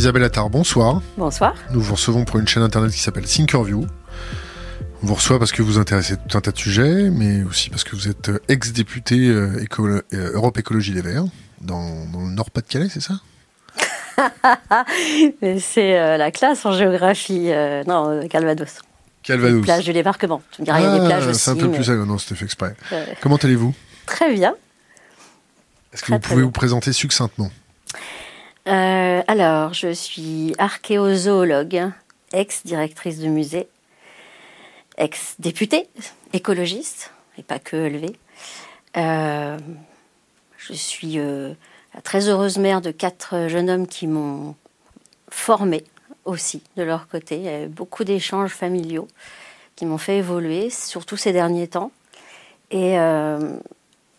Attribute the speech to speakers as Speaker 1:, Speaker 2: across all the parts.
Speaker 1: Isabelle Attard, bonsoir.
Speaker 2: Bonsoir.
Speaker 1: Nous vous recevons pour une chaîne internet qui s'appelle Thinkerview. On vous reçoit parce que vous intéressez tout un tas de sujets, mais aussi parce que vous êtes ex-député euh, euh, Europe Écologie Les Verts, dans, dans le Nord-Pas-de-Calais, c'est ça?
Speaker 2: C'est euh, la classe en géographie. euh, non, euh, Calvados.
Speaker 1: Calvados.
Speaker 2: Plage du débarquement. Tu me diras, il y a des plages
Speaker 1: Ah,
Speaker 2: aussi.
Speaker 1: c'est un peu
Speaker 2: mais-
Speaker 1: plus ça, non, c'était fait exprès.
Speaker 2: Euh,
Speaker 1: Comment allez-vous?
Speaker 2: Très bien.
Speaker 1: Est-ce que
Speaker 2: Très,
Speaker 1: vous pouvez vous présenter succinctement?
Speaker 2: Euh, alors, je suis archéozoologue, ex-directrice de musée, ex-députée, écologiste, et pas que élevée. Euh, je suis euh, la très heureuse mère de quatre jeunes hommes qui m'ont formée aussi de leur côté. Il y a eu beaucoup d'échanges familiaux qui m'ont fait évoluer, surtout ces derniers temps. Et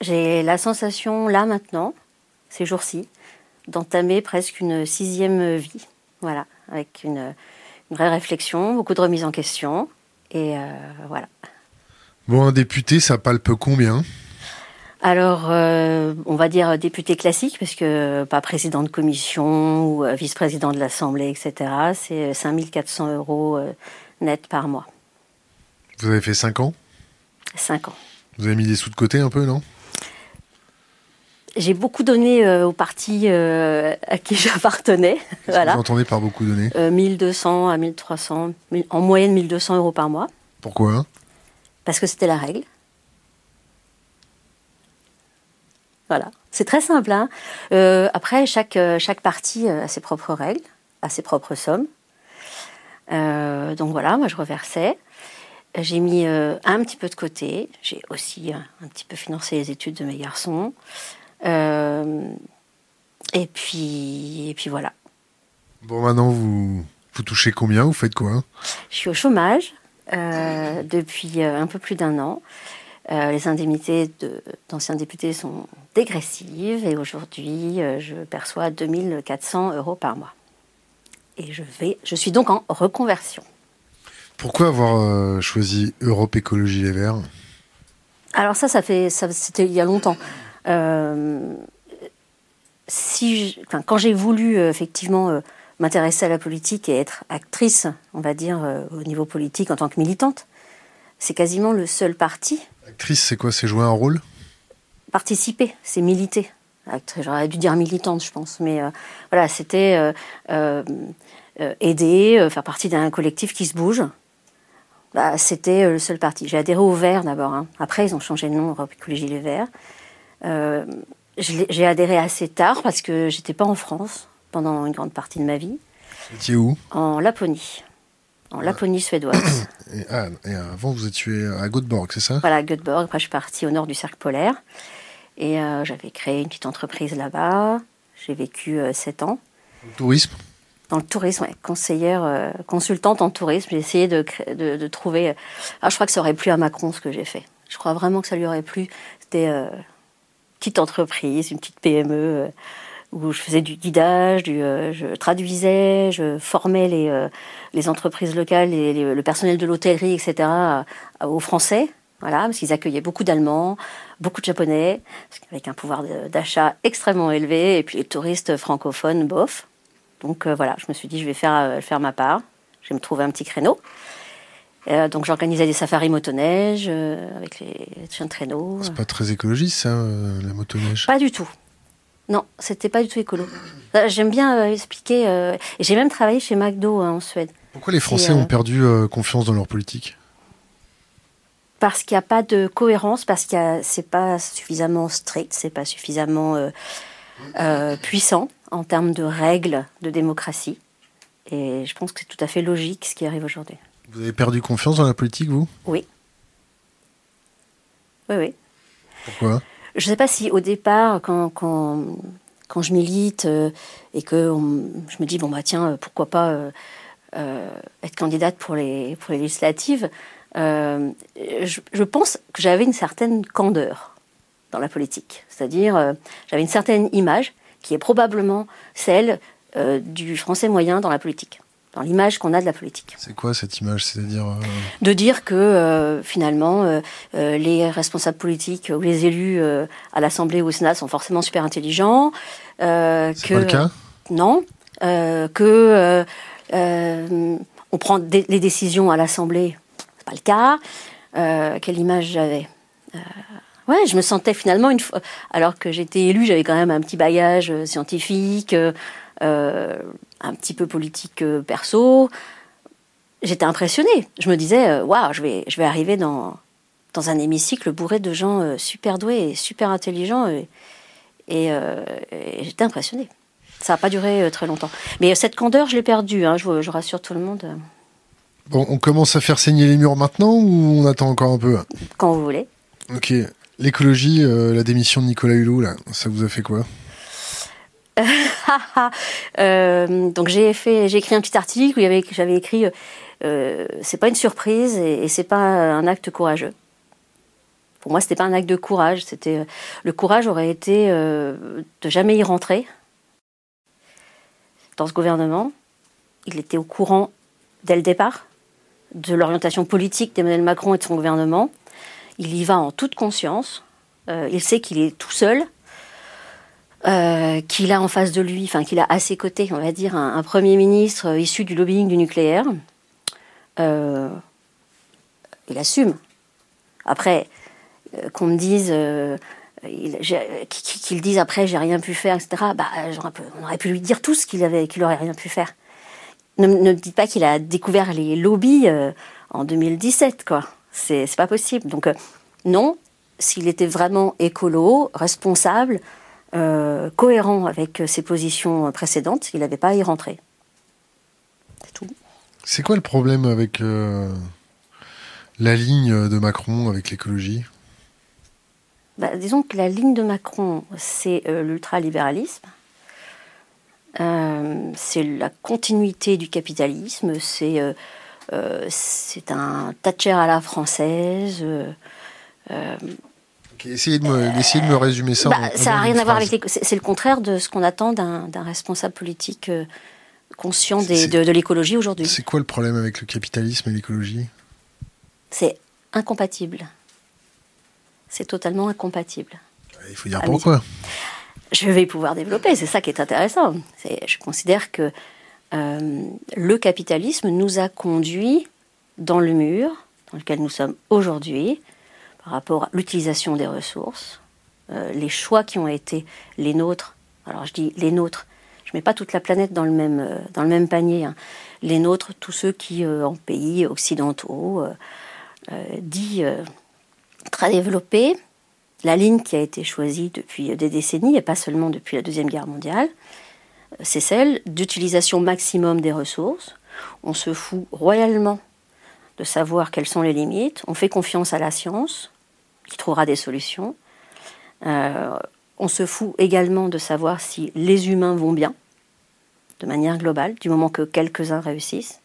Speaker 2: j'ai la sensation, là maintenant, ces jours-ci, d'entamer presque une sixième vie. Voilà, avec une, une vraie réflexion, beaucoup de remises en question. Et euh, voilà.
Speaker 1: Bon, un député, ça palpe combien?
Speaker 2: Alors, euh, on va dire député classique, parce que pas président de commission ou euh, vice-président de l'Assemblée, etc. C'est 5400 euros euh, net par mois.
Speaker 1: Vous avez fait 5 ans?
Speaker 2: 5 ans.
Speaker 1: Vous avez mis des sous de côté un peu, non?
Speaker 2: J'ai beaucoup donné euh, au parti euh, à qui j'appartenais.
Speaker 1: Que
Speaker 2: voilà.
Speaker 1: Vous entendez par beaucoup donné
Speaker 2: Euh, 1200 à 1300, mille- en moyenne 1200 euros par mois,
Speaker 1: Pourquoi?
Speaker 2: Parce que c'était la règle. Voilà, c'est très simple. hein. Euh, après, chaque, euh, chaque parti a ses propres règles, a ses propres sommes. Donc voilà, moi je reversais. J'ai mis un petit peu de côté. J'ai aussi un petit peu financé les études de mes garçons. Euh, et puis, et puis voilà.
Speaker 1: Bon, maintenant, vous, vous touchez combien? Vous faites quoi?
Speaker 2: Je suis au chômage euh, depuis euh, un peu plus d'un an. Euh, les indemnités de- d'anciens députés sont dégressives et aujourd'hui, euh, je perçois 2400 euros par mois. Et je, vais, je suis donc en reconversion.
Speaker 1: Pourquoi avoir euh, choisi Europe Écologie Les Verts?
Speaker 2: Alors ça, ça fait, ça, c'était il y a longtemps. Euh, si, je- enfin, quand j'ai voulu euh, effectivement euh, m'intéresser à la politique et être actrice, on va dire au niveau politique en tant que militante, c'est quasiment le seul parti
Speaker 1: Actrice, c'est quoi? C'est jouer un rôle?
Speaker 2: Participer, c'est militer. J'aurais dû dire militante, je pense, mais euh, voilà, c'était euh, euh, euh, aider, faire partie d'un collectif qui se bouge. Bah, c'était le seul parti. J'ai adhéré au Vert d'abord. hein. Après, ils ont changé de nom, Europe Écologie Les Verts. Euh, J'ai adhéré assez tard parce que j'étais pas en France pendant une grande partie de ma vie,
Speaker 1: Vous étiez où?
Speaker 2: En Laponie, en Laponie suédoise.
Speaker 1: et, ah, et avant, vous étiez à Göteborg, c'est ça?
Speaker 2: Voilà, Göteborg. Après, je suis partie au nord du cercle polaire. Et euh, j'avais créé une petite entreprise là-bas. J'ai vécu euh, sept ans.
Speaker 1: Le Tourisme?
Speaker 2: Dans le tourisme, ouais, conseillère, euh, consultante en tourisme. J'ai essayé de, cré- de, de trouver. Ah, je crois que ça aurait plu à Macron ce que j'ai fait. Je crois vraiment que ça lui aurait plu. C'était petite entreprise, une petite PME euh, où je faisais du guidage, du, euh, je traduisais, je formais les, euh, les entreprises locales, les- le personnel de l'hôtellerie, etc., aux Français. Voilà, parce qu'ils accueillaient beaucoup d'Allemands, beaucoup de Japonais, avec un pouvoir d'achat extrêmement élevé, et puis les touristes francophones, bof. Donc voilà, je me suis dit, je vais faire, faire ma part. Je vais me trouver un petit créneau. Euh, donc j'organisais des safaris motoneige euh, avec les chiens de traîneau.
Speaker 1: C'est pas très écologiste, ça, euh, la motoneige?
Speaker 2: Pas du tout. Non, c'était pas du tout écolo. Euh, J'aime bien euh, expliquer. euh, et j'ai même travaillé chez McDo hein, en Suède.
Speaker 1: Pourquoi les Français
Speaker 2: euh,
Speaker 1: ont perdu euh, confiance dans leur politique?
Speaker 2: Parce qu'il n'y a pas de cohérence, parce que c'est pas suffisamment strict, c'est pas suffisamment euh, euh, puissant en termes de règles de démocratie. Et je pense que c'est tout à fait logique ce qui arrive aujourd'hui.
Speaker 1: Vous avez perdu confiance dans la politique, vous?
Speaker 2: Oui. Oui, oui.
Speaker 1: Pourquoi?
Speaker 2: Je ne sais pas si au départ, quand, quand, quand je milite euh, et que on- je me dis, bon, bah tiens, pourquoi pas euh, euh, être candidate pour les, pour les législatives, je, je pense que j'avais une certaine candeur dans la politique. C'est-à-dire, j'avais une certaine image qui est probablement celle du français moyen dans la politique, dans l'image qu'on a de la politique.
Speaker 1: C'est quoi cette image? C'est-à-dire. euh,
Speaker 2: de dire que euh, finalement euh, les responsables politiques ou les élus à l'Assemblée ou au Sénat sont forcément super intelligents. euh,
Speaker 1: c'est
Speaker 2: que,
Speaker 1: pas le cas?
Speaker 2: Non. que on prend les décisions à l'Assemblée. C'est pas le cas. quelle image j'avais? Ouais, je me sentais finalement une fois, alors que j'étais élue, j'avais quand même un petit bagage scientifique, un petit peu politique perso j'étais impressionnée. Je me disais, euh, waouh, je vais, je vais arriver dans, dans un hémicycle bourré de gens euh, super doués et super intelligents. Et, euh, j'étais impressionnée. Ça n'a pas duré très longtemps. Mais cette candeur, je l'ai perdue, hein, je, je, rassure tout le monde.
Speaker 1: Bon, on commence à faire saigner les murs maintenant ou on attend encore un peu?
Speaker 2: Quand vous voulez.
Speaker 1: Ok. L'écologie, la démission de Nicolas Hulot, là, ça vous a fait quoi?
Speaker 2: donc j'ai fait, j'ai écrit un petit article où j'avais écrit euh, c'est pas une surprise et, c'est pas un acte courageux. Pour moi, c'était pas un acte de courage. C'était euh, le courage aurait été euh, de jamais y rentrer dans ce gouvernement. Il était au courant dès le départ de l'orientation politique d'Emmanuel Macron et de son gouvernement. Il y va en toute conscience. il sait qu'il est tout seul, qu'il a en face de lui, enfin qu'il a à ses côtés, on va dire, un premier ministre issu du lobbying du nucléaire, euh, il assume. Après, euh, qu'on me dise, euh, qu'il dise après, j'ai rien pu faire, etc. Bah, on aurait pu lui dire tous qu'il avait, qu'il aurait rien pu faire. Ne me dites pas qu'il a découvert les lobbies en 2017, quoi. C'est pas possible. Donc non, s'il était vraiment écolo, responsable, cohérent avec ses positions précédentes, il n'avait pas à y rentrer. C'est tout.
Speaker 1: C'est quoi le problème avec euh, la ligne de Macron avec l'écologie?
Speaker 2: Bah, Disons que la ligne de Macron, c'est euh, l'ultralibéralisme. Euh, c'est la continuité du capitalisme, c'est c'est un Thatcher à la française.
Speaker 1: Essayez, de me, de me résumer ça.
Speaker 2: Bah, ça n'a rien à voir avec. C'est le contraire de ce qu'on attend d'un responsable politique conscient de, l'écologie aujourd'hui.
Speaker 1: C'est quoi le problème avec le capitalisme et l'écologie?
Speaker 2: C'est incompatible. C'est totalement incompatible.
Speaker 1: Il faut dire pourquoi.
Speaker 2: Je vais pouvoir développer, c'est ça qui est intéressant. je considère que euh, le capitalisme nous a conduits dans le mur dans lequel nous sommes aujourd'hui par rapport à l'utilisation des ressources, euh, les choix qui ont été les nôtres. Alors je dis les nôtres, je mets pas toute la planète dans le même, euh, panier. Hein. Les nôtres, tous ceux qui, euh, en pays occidentaux, dits très développés, la ligne qui a été choisie depuis des décennies, et pas seulement depuis la Deuxième Guerre mondiale, c'est celle d'utilisation maximum des ressources. On se fout royalement de savoir quelles sont les limites. On fait confiance à la science, qui trouvera des solutions. on se fout également de savoir si les humains vont bien de manière globale, du moment que quelques-uns réussissent.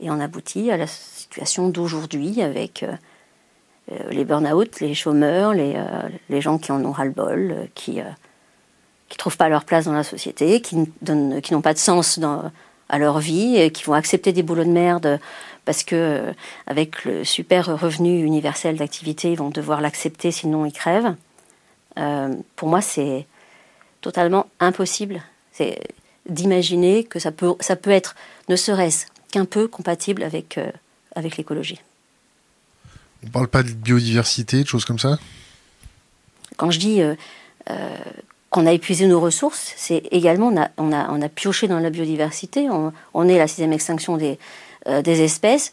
Speaker 2: Et on aboutit à la situation d'aujourd'hui avec euh, euh, les burn-out, les chômeurs, les, euh, les, gens qui en ont ras-le-bol, qui ne trouvent pas leur place dans la société, qui n'ont pas de sens dans, à leur vie, et qui vont accepter des boulots de merde parce que avec le super revenu universel d'activité, ils vont devoir l'accepter, sinon ils crèvent. pour moi, c'est totalement impossible. C'est d'imaginer que ça peut, ça peut être, ne serait-ce qu'un peu compatible avec, euh, avec l'écologie.
Speaker 1: On ne parle pas de biodiversité, de choses comme ça?
Speaker 2: Quand je dis euh, euh, qu'on a épuisé nos ressources, c'est également, on a, on, a, pioché dans la biodiversité, on, on est la sixième extinction des, des espèces.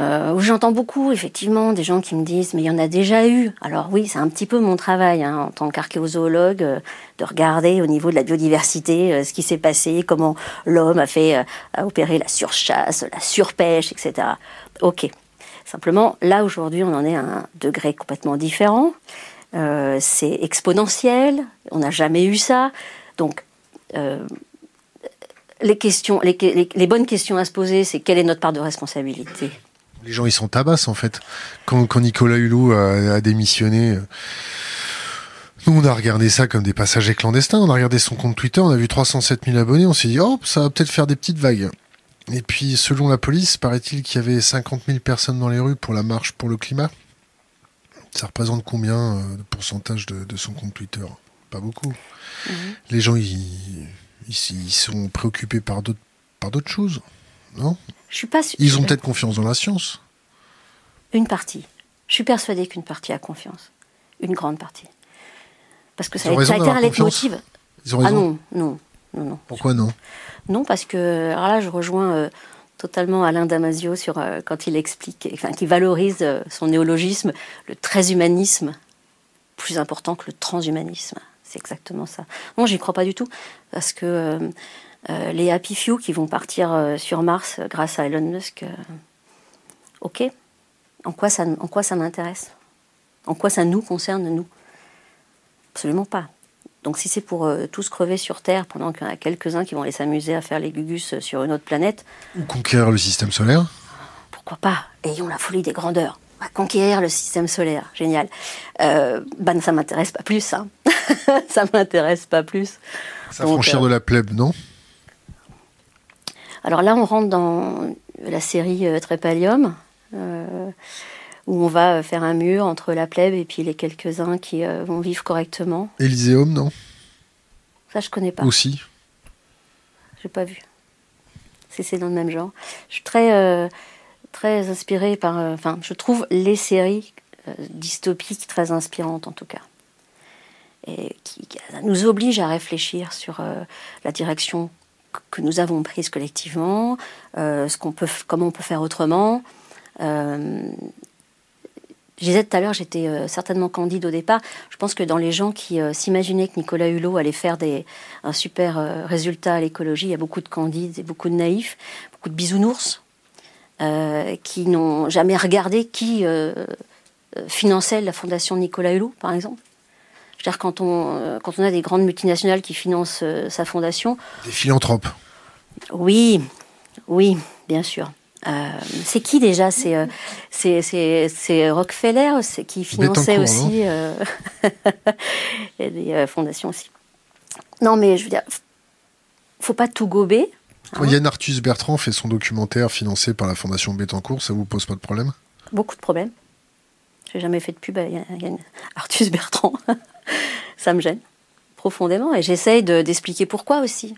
Speaker 2: Euh, j'entends beaucoup, effectivement, des gens qui me disent mais il y en a déjà eu. Alors oui, c'est un petit peu mon travail hein, en tant qu'archéozoologue euh, de regarder au niveau de la biodiversité euh, ce qui s'est passé, comment l'homme a fait a opéré la surchasse, la surpêche, etc. Ok. Simplement, là aujourd'hui, on en est à un degré complètement différent. C'est exponentiel. On n'a jamais eu ça. Donc les questions, les, bonnes questions à se poser, c'est quelle est notre part de responsabilité?
Speaker 1: Les gens, ils sont tabasse, en fait. Quand, Nicolas Hulot a, démissionné, nous, on a regardé ça comme des passagers clandestins. On a regardé son compte Twitter, on a vu 307 000 abonnés. On s'est dit, oh, ça va peut-être faire des petites vagues. Et puis, selon la police, paraît-il qu'il y avait 50 000 personnes dans les rues pour la marche pour le climat. Ça représente combien euh, de pourcentage de, son compte Twitter? Pas beaucoup. Mhm. Les gens, ils, ils, ils sont préoccupés par d'autres par d'autres choses, non?
Speaker 2: Je suis pas.
Speaker 1: Ils ont peut-être confiance dans la science.
Speaker 2: Une partie. Je suis persuadée qu'une partie a confiance. Une grande partie. Parce que ça, a, ça a
Speaker 1: raison
Speaker 2: été un leitmotiv.
Speaker 1: Ils ont
Speaker 2: Ah non, non, non, non.
Speaker 1: Pourquoi non?
Speaker 2: Non, parce que alors là, je rejoins euh, totalement Alain Damasio sur euh, quand il explique, enfin, qui valorise euh, son néologisme, le transhumanisme, plus important que le transhumanisme. C'est exactement ça. Non, j'y crois pas du tout, parce que euh, les Happy Few qui vont partir sur Mars grâce à Elon Musk, ok. En quoi ça, en quoi ça m'intéresse? En quoi ça nous concerne nous? Absolument pas. Donc si c'est pour euh, tous crever sur Terre pendant qu'il y en a quelques-uns qui vont aller s'amuser à faire les gugus euh, sur une autre planète,
Speaker 1: Ou conquérir le système solaire
Speaker 2: pourquoi pas? Ayons la folie des grandeurs. On va conquérir le système solaire. Génial. Euh, ben, ça m'intéresse pas plus. Hein. ça m'intéresse pas plus.
Speaker 1: S'affranchir de la plèbe, non?
Speaker 2: Alors là, on rentre dans la série Trépalium, euh, où on va faire un mur entre la plèbe et puis les quelques-uns qui euh, vont vivre correctement.
Speaker 1: Élyséeum, non?
Speaker 2: Ça, je connais pas.
Speaker 1: Aussi.
Speaker 2: J'ai pas vu. Si c'est dans le même genre. Je suis très, euh, très inspirée par. euh, Enfin, je trouve les séries euh, dystopiques très inspirantes, en tout cas. Et qui, qui nous obligent à réfléchir sur euh, la direction que- nous avons prise collectivement, euh, ce qu'on peut, comment on peut faire autrement. Euh, je disais tout à l'heure, j'étais euh, certainement candide au départ. Je pense que dans les gens qui euh, s'imaginaient que Nicolas Hulot allait faire des, un super euh, résultat à l'écologie, il y a beaucoup de candides et beaucoup de naïfs, beaucoup de bisounours, qui n'ont jamais regardé qui finançait la fondation Nicolas Hulot, par exemple. Je veux dire, quand on, quand on a des grandes multinationales qui financent sa fondation,
Speaker 1: Des philanthropes.
Speaker 2: oui, oui, bien sûr. Euh, c'est qui déjà C'est euh, c'est- Rockefeller qui finançait aussi. euh, des euh, fondations aussi. Non, mais je veux dire, faut pas tout gober.
Speaker 1: Quand Yann Arthus Bertrand fait son documentaire financé par la Fondation Bettencourt, ça vous pose pas de problème?
Speaker 2: Beaucoup de problèmes. J'ai jamais fait de pub à Yann- Arthus Bertrand. Ça me gêne profondément et j'essaye de- d'expliquer pourquoi aussi.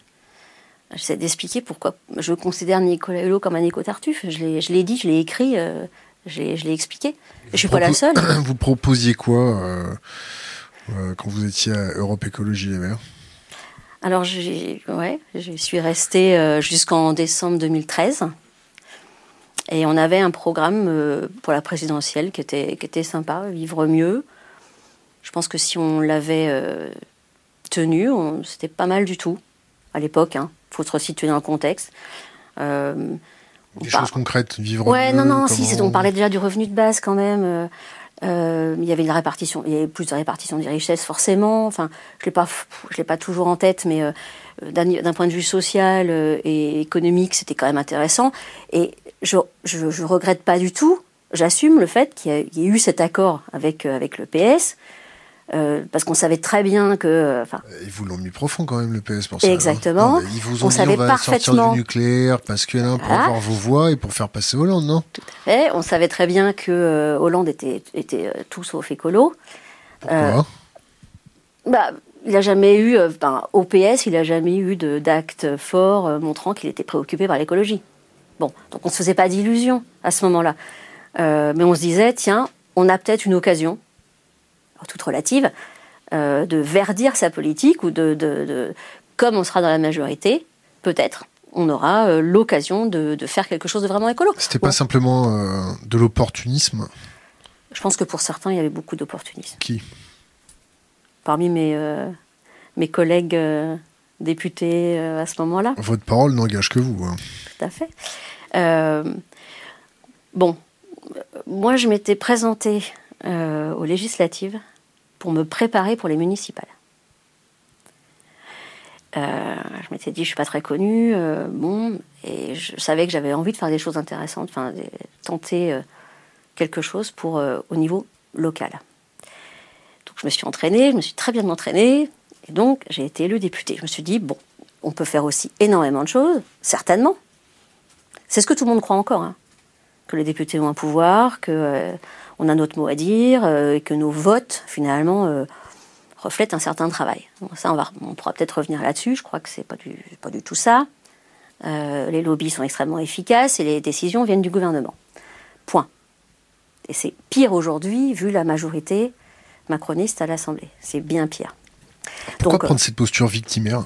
Speaker 2: J'essaie d'expliquer pourquoi je considère Nicolas Hulot comme un éco-tartuffe. Je l'ai je l'ai dit, je l'ai écrit, euh, je l'ai expliqué. Je suis pas la seule.
Speaker 1: Vous proposiez quoi euh, euh, quand vous étiez à Europe Écologie Les Verts?
Speaker 2: Alors, ouais, je suis restée euh, jusqu'en décembre 2013. Et on avait un programme pour la présidentielle qui était, qui était sympa, Vivre mieux. Je pense que si on l'avait tenu, c'était pas mal du tout à l'époque. Il faut se resituer dans le contexte. Euh,
Speaker 1: Des
Speaker 2: Bah,
Speaker 1: choses concrètes, vivre
Speaker 2: Ouais,
Speaker 1: mieux,
Speaker 2: non, non, si,
Speaker 1: comment-
Speaker 2: c'est- on parlait déjà du revenu de base quand même. euh, euh, il y avait répartition, il y avait plus de répartition des richesses forcément. Enfin, je l'ai pas, je l'ai pas toujours en tête, mais euh, d'un point de vue social et économique, c'était quand même intéressant. Et je, je, je regrette pas du tout. J'assume le fait qu'il y, ait eu cet accord avec avec le PS. Euh, parce qu'on savait très bien que, euh, enfin,
Speaker 1: Ils vous l'ont mis profond quand même, le PS, pour ça. hein.
Speaker 2: Exactement.
Speaker 1: Non, mais ils vous ont
Speaker 2: On
Speaker 1: dit
Speaker 2: savait
Speaker 1: on va sortir
Speaker 2: parfaitement-
Speaker 1: du nucléaire parce un pour
Speaker 2: Voilà.
Speaker 1: avoir vos voix et pour faire passer Hollande, non?
Speaker 2: Eh, on savait très bien que euh, Hollande était, était euh, tout sauf écolo.
Speaker 1: Pourquoi?
Speaker 2: Bah, il n'a jamais eu, euh, ben, au PS, il n'a jamais eu d'acte fort euh, montrant qu'il était préoccupé par l'écologie. Bon, donc on ne se faisait pas d'illusions à ce moment-là. Euh, mais on se disait, tiens, on a peut-être une occasion, toute relative, euh, de verdir sa politique ou de, de- de- comme on sera dans la majorité, peut-être, on aura euh, l'occasion de, de faire quelque chose de vraiment écolo.
Speaker 1: C'était pas simplement euh, de l'opportunisme?
Speaker 2: Je pense que pour certains, il y avait beaucoup d'opportunisme.
Speaker 1: Qui?
Speaker 2: Parmi mes, mes collègues députés à ce moment-là.
Speaker 1: Votre parole n'engage que vous. hein.
Speaker 2: Tout à fait. Bon, moi, je m'étais présentée aux législatives pour me préparer pour les municipales. Euh, je m'étais dit, je suis pas très connue, euh, bon, et je savais que j'avais envie de faire des choses intéressantes, enfin, tenter euh, quelque chose pour au niveau local. Donc, je me suis entraînée, je me suis très bien entraînée, et donc j'ai été élue députée. Je me suis dit, bon, on peut faire aussi énormément de choses, certainement. C'est ce que tout le monde croit encore, hein. que les députés ont un pouvoir, que on a notre mot à dire, euh, et que nos votes, finalement, euh, reflète un certain travail. ça, on, va, on pourra peut-être revenir là-dessus. Je crois que c'est pas du, pas du tout ça. Euh, les lobbies sont extrêmement efficaces et les décisions viennent du gouvernement. Point. Et c'est pire aujourd'hui, vu la majorité macroniste à l'Assemblée. C'est bien pire.
Speaker 1: Pourquoi prendre cette posture victimaire?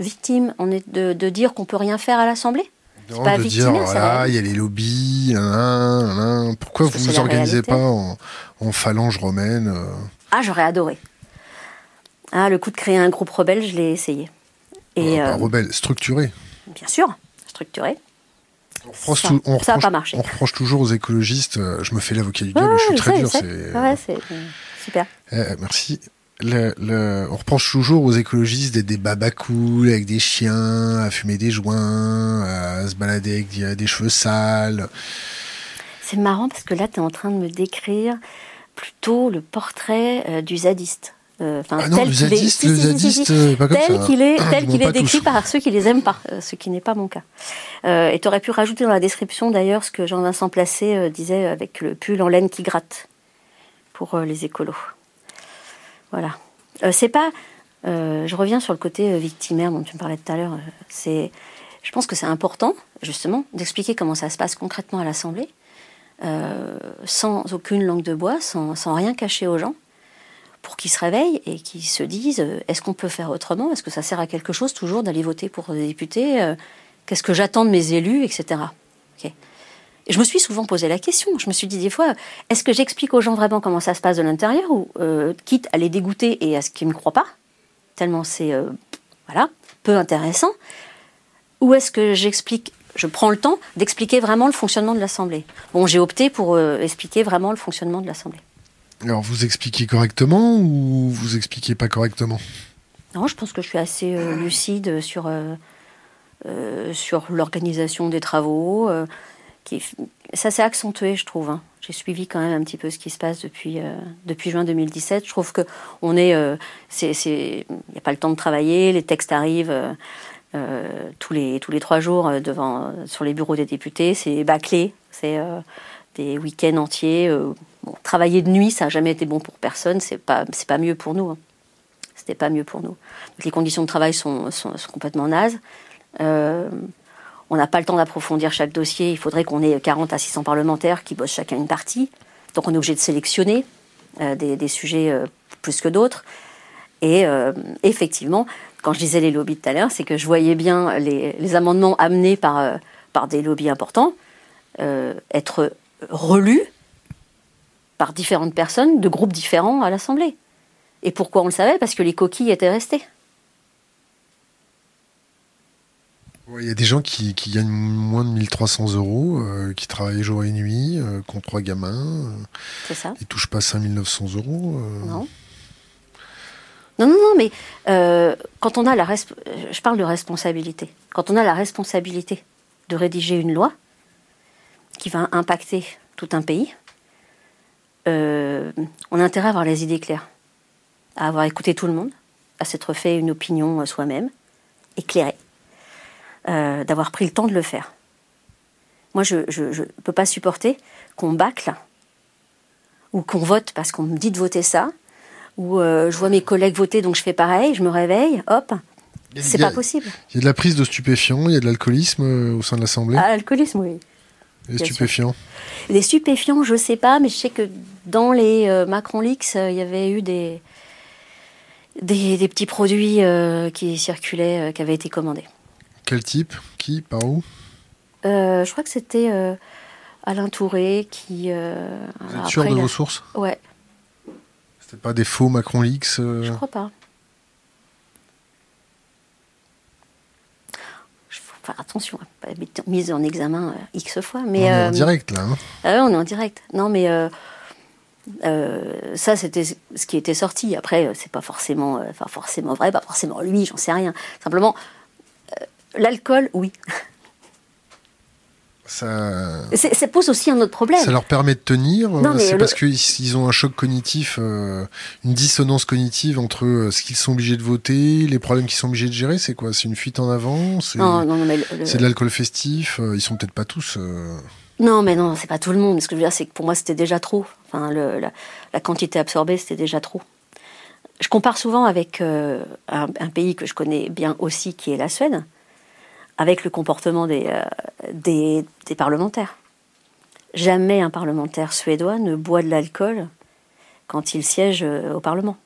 Speaker 2: Victime, on est de, dire qu'on peut rien faire à l'Assemblée?
Speaker 1: Non, pas de dire, voilà, il y a les lobbies, pourquoi vous ne vous organisez pas en, phalange romaine euh
Speaker 2: Ah, j'aurais adoré. Ah, le coup de créer un groupe rebelle, je l'ai essayé.
Speaker 1: Et, ah, euh, rebelle, structuré.
Speaker 2: Bien sûr, structuré.
Speaker 1: On reproche, ça, on reproche, pas marché. on reproche toujours aux écologistes, euh, je me fais l'avocat du diable, je suis très dur.
Speaker 2: Ouais, c'est super.
Speaker 1: On reproche toujours aux écologistes des débats cool avec des chiens, à fumer des joints, à se balader avec des, cheveux sales.
Speaker 2: C'est marrant parce que là, tu es en train de me décrire plutôt le portrait euh, du zadiste.
Speaker 1: Euh, ah non, le zadiste, le zadiste, euh, pas comme
Speaker 2: tel
Speaker 1: ça.
Speaker 2: Qu'il est, tel qu'il est décrit par ceux qui les aiment pas, ce qui n'est pas mon cas. et tu aurais pu rajouter dans la description d'ailleurs ce que Jean-Vincent Placé disait avec le pull en laine qui gratte pour les écolos. Voilà. Euh, c'est pas. Euh, je reviens sur le côté euh, victimaire dont tu me parlais tout à l'heure. c'est, je pense que c'est important, justement, d'expliquer comment ça se passe concrètement à l'Assemblée, sans aucune langue de bois, sans, sans, rien cacher aux gens, pour qu'ils se réveillent et qu'ils se disent est-ce qu'on peut faire autrement? Est-ce que ça sert à quelque chose toujours d'aller voter pour des députés? Qu'est-ce que j'attends de mes élus, etc. Je me suis souvent posé la question. Je me suis dit des fois, est-ce que j'explique aux gens vraiment comment ça se passe de l'intérieur ou euh, quitte à les dégoûter et à ce qu'ils ne me croient pas, tellement c'est euh, voilà peu intéressant, ou est-ce que j'explique, je prends le temps d'expliquer vraiment le fonctionnement de l'Assemblée? Bon, j'ai opté pour euh, expliquer vraiment le fonctionnement de l'Assemblée.
Speaker 1: Alors vous expliquez correctement ou vous expliquez pas correctement?
Speaker 2: Non, je pense que je suis assez lucide sur sur l'organisation des travaux ça s'est accentué, je trouve. Hein. J'ai suivi quand même un petit peu ce qui se passe depuis, euh, juin 2017. Je trouve que euh, il n'y a pas le temps de travailler, les textes arrivent euh, tous les trois jours devant sur les bureaux des députés. C'est bâclé, c'est des week-ends entiers. travailler de nuit, ça n'a jamais été bon pour personne. C'est pas pas mieux pour nous. Hein. C'était pas mieux pour nous. Les conditions de travail sont, sont, sont complètement nazes. On n'a pas le temps d'approfondir chaque dossier. Il faudrait qu'on ait 40 à 600 parlementaires qui bossent chacun une partie. Donc on est obligé de sélectionner euh, des, sujets euh, plus que d'autres. Et euh, effectivement, quand je disais les lobbies tout à l'heure, c'est que je voyais bien les, amendements amenés par, par des lobbies importants être relus par différentes personnes de groupes différents à l'Assemblée. Et pourquoi on le savait? Parce que les coquilles étaient restées.
Speaker 1: Il y a des gens qui, gagnent moins de 1300 euros, euh, qui travaillent jour et nuit, euh, qui ont trois gamins. Euh,
Speaker 2: c'est ça.
Speaker 1: Ils touchent pas 5900 euros.
Speaker 2: Non. Non, non, non, mais quand on a la je parle de responsabilité. Quand on a la responsabilité de rédiger une loi qui va impacter tout un pays, on a intérêt à avoir les idées claires, à avoir écouté tout le monde, à s'être fait une opinion soi-même, éclairée. Euh, d'avoir pris le temps de le faire. Moi, je ne peux pas supporter qu'on bâcle ou qu'on vote parce qu'on me dit de voter ça, ou euh, je vois mes collègues voter donc je fais pareil, je me réveille, hop, c'est pas possible.
Speaker 1: Il y a de la prise de stupéfiants, il y a de l'alcoolisme euh, au sein de l'Assemblée
Speaker 2: ah, L'alcoolisme, oui.
Speaker 1: Les stupéfiants
Speaker 2: Les stupéfiants, je sais pas, mais je sais que dans les Macron Leaks, il y avait eu des, des, des petits produits qui circulaient, qui avaient été commandés.
Speaker 1: Quel type Qui Par où
Speaker 2: euh, Je crois que c'était euh, Alain Touré qui.
Speaker 1: Euh, Vous êtes sûr de vos sources
Speaker 2: Ouais.
Speaker 1: C'était pas des faux Macron Leaks
Speaker 2: Je crois pas. Il faut faire attention, pas mise en examen X fois. Mais,
Speaker 1: on est en direct là. Hein.
Speaker 2: Ah on est en direct. Non, mais. ça, c'était ce qui était sorti. Après, c'est pas forcément, enfin, forcément vrai, pas forcément lui, j'en sais rien. Simplement, L'alcool, oui.
Speaker 1: Ça...
Speaker 2: ça... pose aussi un autre problème.
Speaker 1: Ça leur permet de tenir. Euh, c'est parce qu'ils ont un choc cognitif, euh, une dissonance cognitive entre euh, ce qu'ils sont obligés de voter, les problèmes qu'ils sont obligés de gérer. C'est quoi? C'est une fuite en avant C'est de l'alcool festif Ils sont peut-être pas tous.
Speaker 2: Non, mais non, c'est pas tout le monde. Ce que je veux dire, c'est que pour moi, c'était déjà trop. Enfin, la, quantité absorbée, c'était déjà trop. Je compare souvent avec un, pays que je connais bien aussi, qui est la Suède, avec le comportement des, des, parlementaires. Jamais un parlementaire suédois ne boit de l'alcool quand il siège au Parlement.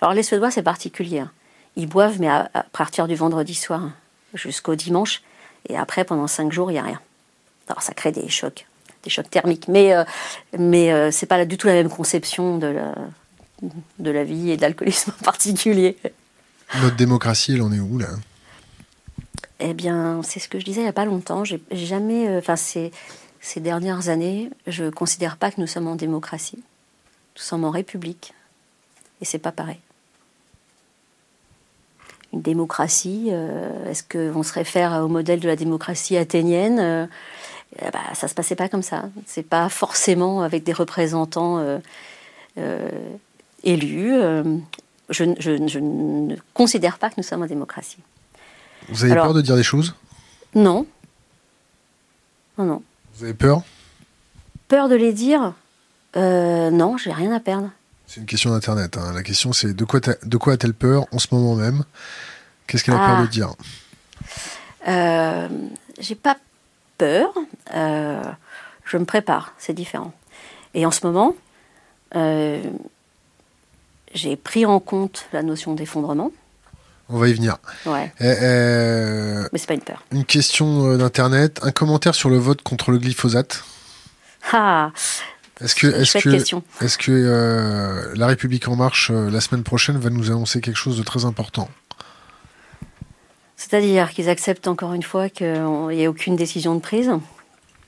Speaker 2: Alors les Suédois, c'est particulier. Hein. Ils boivent, mais à, partir du vendredi soir jusqu'au dimanche. Et après, pendant cinq jours, il n'y a rien. Alors ça crée des chocs, des chocs thermiques. Mais, euh, mais euh, c'est pas du tout la même conception de la, de la vie et de l'alcoolisme en particulier.
Speaker 1: Notre démocratie, elle en est où là?
Speaker 2: Eh bien, c'est ce que je disais il n'y a pas longtemps. J'ai jamais, euh, enfin, ces, dernières années, je ne considère pas que nous sommes en démocratie. Nous sommes en république. Et c'est pas pareil une démocratie euh, Est-ce qu'on se réfère au modèle de la démocratie athénienne euh, ben, Ça se passait pas comme ça. C'est pas forcément avec des représentants euh, élus. Je, ne considère pas que nous sommes en démocratie.
Speaker 1: Vous avez peur de dire des choses?
Speaker 2: Non. Non, non.
Speaker 1: Vous avez peur?
Speaker 2: Peur de les dire Non, j'ai rien à perdre.
Speaker 1: C'est une question d'Internet. Hein. La question, c'est de quoi, de quoi a-t-elle peur en ce moment même? Qu'est-ce qu'elle a peur de ah. dire?
Speaker 2: Euh, J'ai pas peur. Euh, je me prépare. C'est différent. Et en ce moment, euh, j'ai pris en compte la notion d'effondrement.
Speaker 1: On va y venir.
Speaker 2: Ouais. Mais c'est pas une peur.
Speaker 1: Une question d'Internet. Un commentaire sur le vote contre le glyphosate
Speaker 2: Ah
Speaker 1: est-ce que, est-ce que, est-ce que euh, La République en marche, euh, la semaine prochaine, va nous annoncer quelque chose de très important?
Speaker 2: C'est-à-dire qu'ils acceptent encore une fois qu'il n'y ait aucune décision de prise?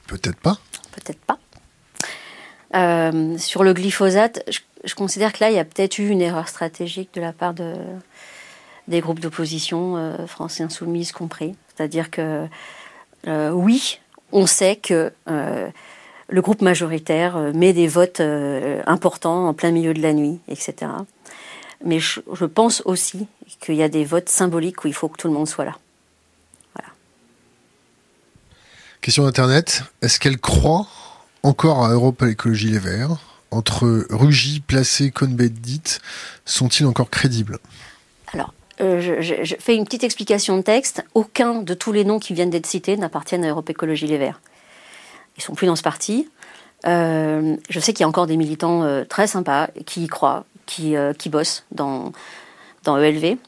Speaker 1: Peut-être pas.
Speaker 2: Peut-être pas. Euh, sur le glyphosate, je, considère que là, il y a peut-être eu une erreur stratégique de la part de, des groupes d'opposition, français insoumis compris. C'est-à-dire que, oui, on sait que le groupe majoritaire euh, met des votes euh, importants en plein milieu de la nuit, etc. Mais je, pense aussi qu'il y a des votes symboliques où il faut que tout le monde soit là.
Speaker 1: Question d'Internet. Est-ce qu'elle croit encore à Europe à l'écologie Les Verts? Entre Rugy, Placé, Cohn-Bendit, sont-ils encore crédibles?
Speaker 2: Euh, je, je, fais une petite explication de texte. Aucun de tous les noms qui viennent d'être cités n'appartiennent à Europe Écologie Les Verts. Ils sont plus dans ce parti. Euh, je sais qu'il y a encore des militants euh, très sympas qui y croient, qui, qui bossent dans, dans ELV.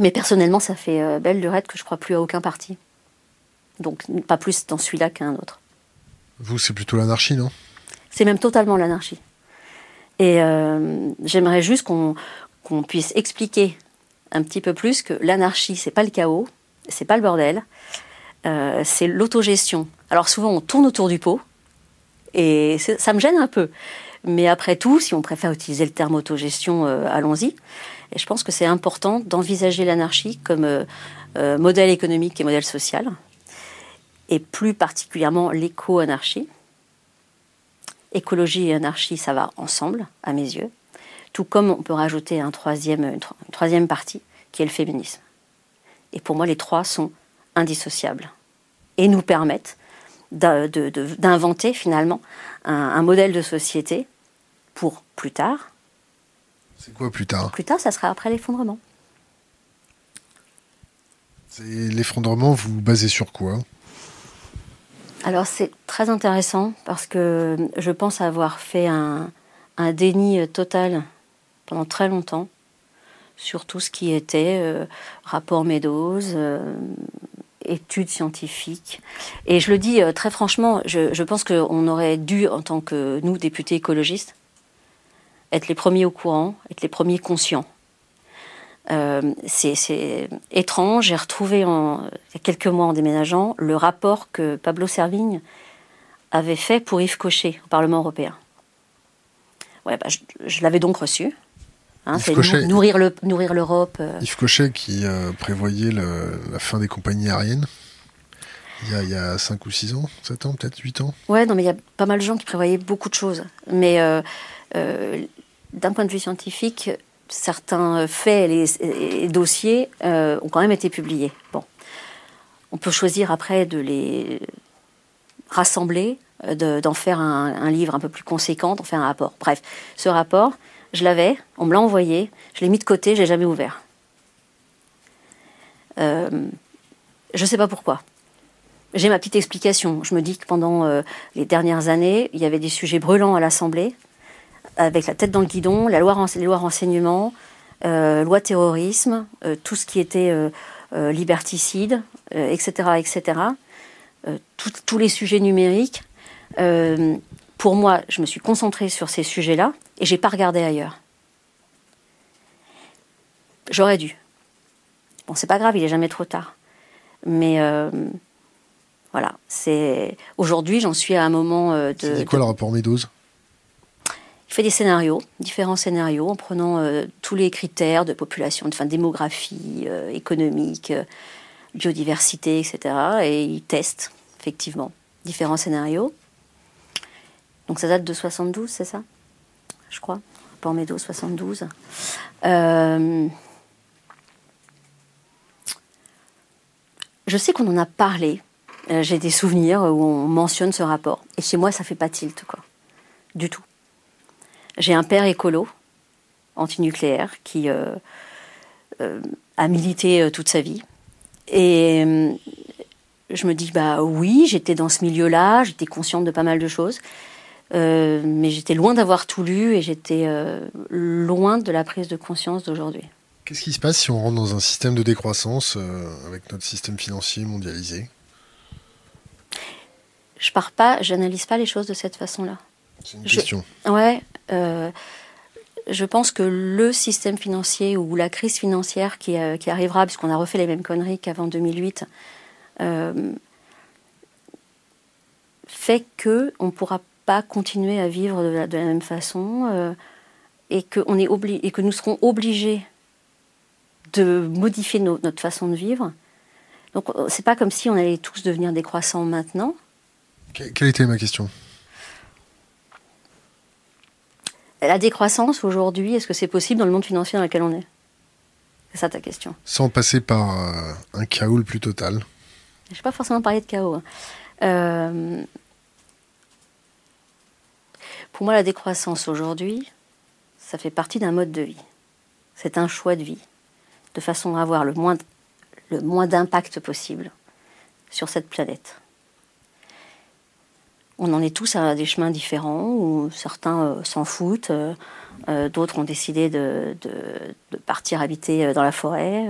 Speaker 2: Mais personnellement, ça fait belle lurette que je crois plus à aucun parti. Donc pas plus dans celui-là qu'un autre.
Speaker 1: Vous, c'est plutôt l'anarchie, non?
Speaker 2: C'est même totalement l'anarchie. Et j'aimerais juste qu'on puisse expliquer un petit peu plus que l'anarchie, c'est pas le chaos, c'est pas le bordel, c'est l'autogestion. Alors souvent, on tourne autour du pot, et ça me gêne un peu. Mais après tout, si on préfère utiliser le terme autogestion, euh, allons-y. Et je pense que c'est important d'envisager l'anarchie comme euh, euh, modèle économique et modèle social, et plus particulièrement l'éco-anarchie. Écologie et anarchie, ça va ensemble, à mes yeux. Tout comme on peut rajouter un troisième, une troisième partie, qui est le féminisme. Et pour moi, les trois sont indissociables et nous permettent d'inventer finalement un, modèle de société pour plus tard.
Speaker 1: C'est quoi plus tard?
Speaker 2: Plus tard, ça sera après l'effondrement.
Speaker 1: L'effondrement, vous vous basez sur quoi?
Speaker 2: Alors c'est très intéressant parce que je pense avoir fait un, déni total pendant très longtemps sur tout ce qui était euh, rapport Meadows, euh, études scientifiques. Et je le dis euh, très franchement, je, pense qu'on aurait dû, en tant que nous, députés écologistes, être les premiers au courant, être les premiers conscients. Euh, c'est étrange, j'ai retrouvé il y a quelques mois en déménageant le rapport que Pablo Servigne avait fait pour Yves Cochet au Parlement européen. Ouais, bah, je l'avais donc reçu. Hein, c'est nourrir le nourrir l'Europe. Euh.
Speaker 1: Yves Cochet qui euh, prévoyait la fin des compagnies aériennes. Il y, a, 5 ou 6 ans, 7 ans, peut-être 8 ans
Speaker 2: Ouais, non, mais il y a pas mal de gens qui prévoyaient beaucoup de choses. Mais euh, d'un point de vue scientifique, certains faits et, dossiers ont quand même été publiés. Bon. On peut choisir après de les, rassembler, d'en faire un, livre un peu plus conséquent, d'en faire un rapport. Bref, ce rapport, je l'avais, on me l'a envoyé, je l'ai mis de côté, je l'ai jamais ouvert. je ne sais pas pourquoi. J'ai ma petite explication. Je me dis que pendant les dernières années, il y avait des sujets brûlants à l'Assemblée, avec la tête dans le guidon, la loi, les lois renseignement, euh, loi terrorisme, euh, tout ce qui était euh, liberticide, etc., etc. tous les sujets numériques. pour moi, je me suis concentrée sur ces sujets-là et j'ai pas regardé ailleurs. J'aurais dû. Bon, c'est pas grave, il est jamais trop tard. Mais voilà, c'est aujourd'hui, j'en suis à un moment de.
Speaker 1: C'est quoi le rapport Meadows?
Speaker 2: Fait des scénarios, différents scénarios, en prenant euh, tous les critères de population, enfin démographie, euh, économique, euh, biodiversité, etc. Et il teste, effectivement, différents scénarios. Donc ça date de 72, c'est ça? Je crois. Port Médo 72. je sais qu'on en a parlé. J'ai des souvenirs où on mentionne ce rapport. Et chez moi, ça fait pas tilt, quoi. Du tout. J'ai un père écolo, antinucléaire, qui euh, euh, a milité euh, toute sa vie. Et je me dis, bah oui, j'étais dans ce milieu-là, j'étais consciente de pas mal de choses, mais j'étais loin d'avoir tout lu et j'étais loin de la prise de conscience d'aujourd'hui.
Speaker 1: Qu'est-ce qui se passe si on rentre dans un système de décroissance avec notre système financier mondialisé?
Speaker 2: Je pars pas, j'analyse pas les choses de cette façon-là.
Speaker 1: C'est une question.
Speaker 2: Ouais, euh, je pense que le système financier ou la crise financière qui, euh, qui arrivera, puisqu'on a refait les mêmes conneries qu'avant 2008, euh, fait qu'on ne pourra pas continuer à vivre de la, même façon et, que on est et que nous serons obligés de modifier notre façon de vivre. Donc c'est pas comme si on allait tous devenir décroissants maintenant.
Speaker 1: Quelle était ma question?
Speaker 2: La décroissance aujourd'hui, est-ce que c'est possible dans le monde financier dans lequel on est? C'est ça ta question.
Speaker 1: Sans passer par euh, un chaos le plus total.
Speaker 2: Je ne vais pas forcément parler de chaos. Hein. Euh, pour moi, la décroissance aujourd'hui, ça fait partie d'un mode de vie. C'est un choix de vie, de façon à avoir le moins, le moins d'impact possible sur cette planète on en est tous à des chemins différents, où certains euh, s'en foutent, euh, euh, d'autres ont décidé de, partir habiter dans la forêt,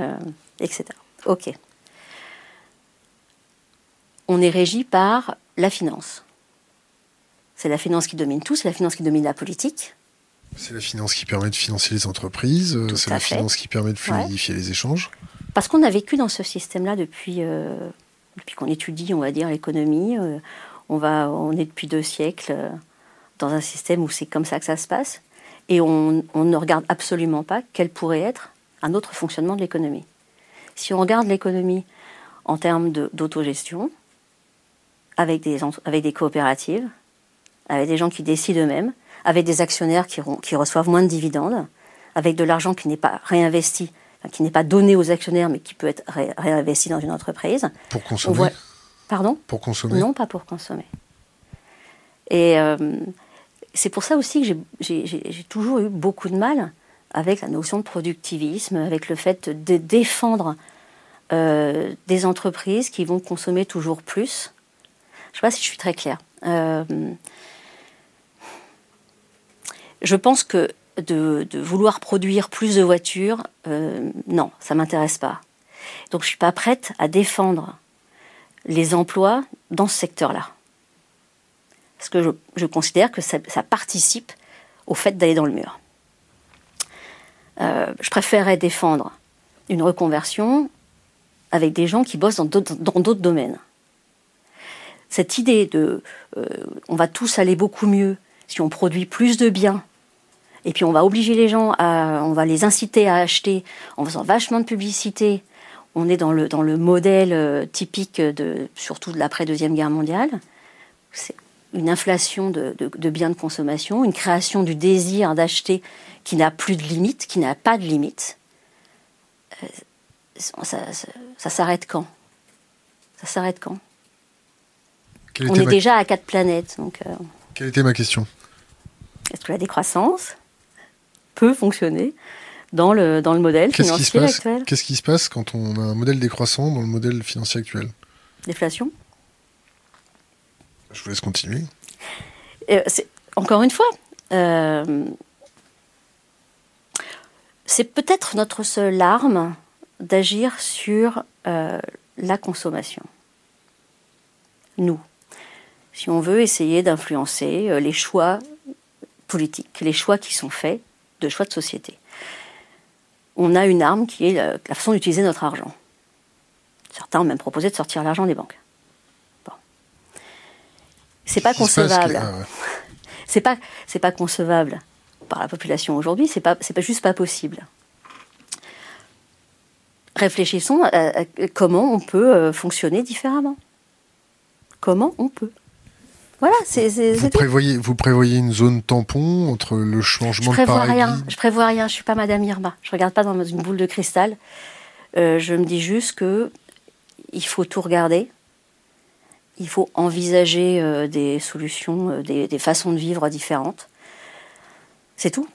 Speaker 2: etc. Ok. On est régi par la finance. C'est la finance qui domine tout, c'est la finance qui domine la politique.
Speaker 1: C'est la finance qui permet de financer les entreprises, c'est la finance qui permet de fluidifier les échanges.
Speaker 2: Parce qu'on a vécu dans ce système-là depuis, depuis qu'on étudie, on va dire, l'économie on, va, on est depuis deux siècles euh, dans un système où c'est comme ça que ça se passe, et on, ne regarde absolument pas quel pourrait être un autre fonctionnement de l'économie. Si on regarde l'économie en termes d'autogestion, avec des, avec des coopératives, avec des gens qui décident eux-mêmes, avec des actionnaires qui, qui, reçoivent moins de dividendes, avec de l'argent qui n'est pas réinvesti, qui n'est pas donné aux actionnaires, mais qui peut être réinvesti dans une entreprise.
Speaker 1: Pour consommer.
Speaker 2: Pardon?
Speaker 1: Pour consommer
Speaker 2: Non, pas pour consommer. Et euh, c'est pour ça aussi que j'ai toujours eu beaucoup de mal avec la notion de productivisme, avec le fait de défendre euh, des entreprises qui vont consommer toujours plus. Je ne sais pas si je suis très claire. Euh, je pense que de, vouloir produire plus de voitures, non, ça ne m'intéresse pas. Donc je ne suis pas prête à défendre les emplois dans ce secteur-là. Parce que je, considère que ça, participe au fait d'aller dans le mur. Euh, je préférerais défendre une reconversion avec des gens qui bossent dans d'autres domaines. Cette idée de euh, on va tous aller beaucoup mieux si on produit plus de biens, et puis on va obliger les gens à, on va les inciter à acheter en faisant vachement de publicité, on est dans le, dans le modèle euh, typique de, surtout de l'après-deuxième guerre mondiale. C'est une inflation de, biens de consommation, une création du désir d'acheter qui n'a plus de limite, qui n'a pas de limite. Euh, ça, s'arrête quand? Ça s'arrête quand? On est déjà à quatre planètes. Donc,
Speaker 1: Quelle était ma question?
Speaker 2: Est-ce que la décroissance? Peut fonctionner dans le, dans le modèle financier actuel
Speaker 1: Qu'est-ce qui se passe quand on a un modèle décroissant dans le modèle financier actuel
Speaker 2: Déflation
Speaker 1: Je vous laisse continuer.
Speaker 2: encore une fois, euh, c'est peut-être notre seule arme d'agir sur euh, la consommation. Nous, si on veut essayer d'influencer euh, les choix politiques, les choix qui sont faits, de choix de société, on a une arme qui est la, façon d'utiliser notre argent. Certains ont même proposé de sortir l'argent des banques. Bon. C'est pas concevable. C'est pas, c'est pas concevable par la population aujourd'hui. C'est pas, c'est pas juste pas possible. Réfléchissons à, comment on peut euh, fonctionner différemment. Comment on peut. Voilà, c'est.
Speaker 1: Vous prévoyez, vous prévoyez une zone tampon entre le changement
Speaker 2: je
Speaker 1: prévois
Speaker 2: de rien. Je prévois rien. Je suis pas Madame Irma. Je regarde pas dans une boule de cristal. Euh, je me dis juste que il faut tout regarder. Il faut envisager euh, des solutions, euh, des, façons de vivre différentes. C'est tout.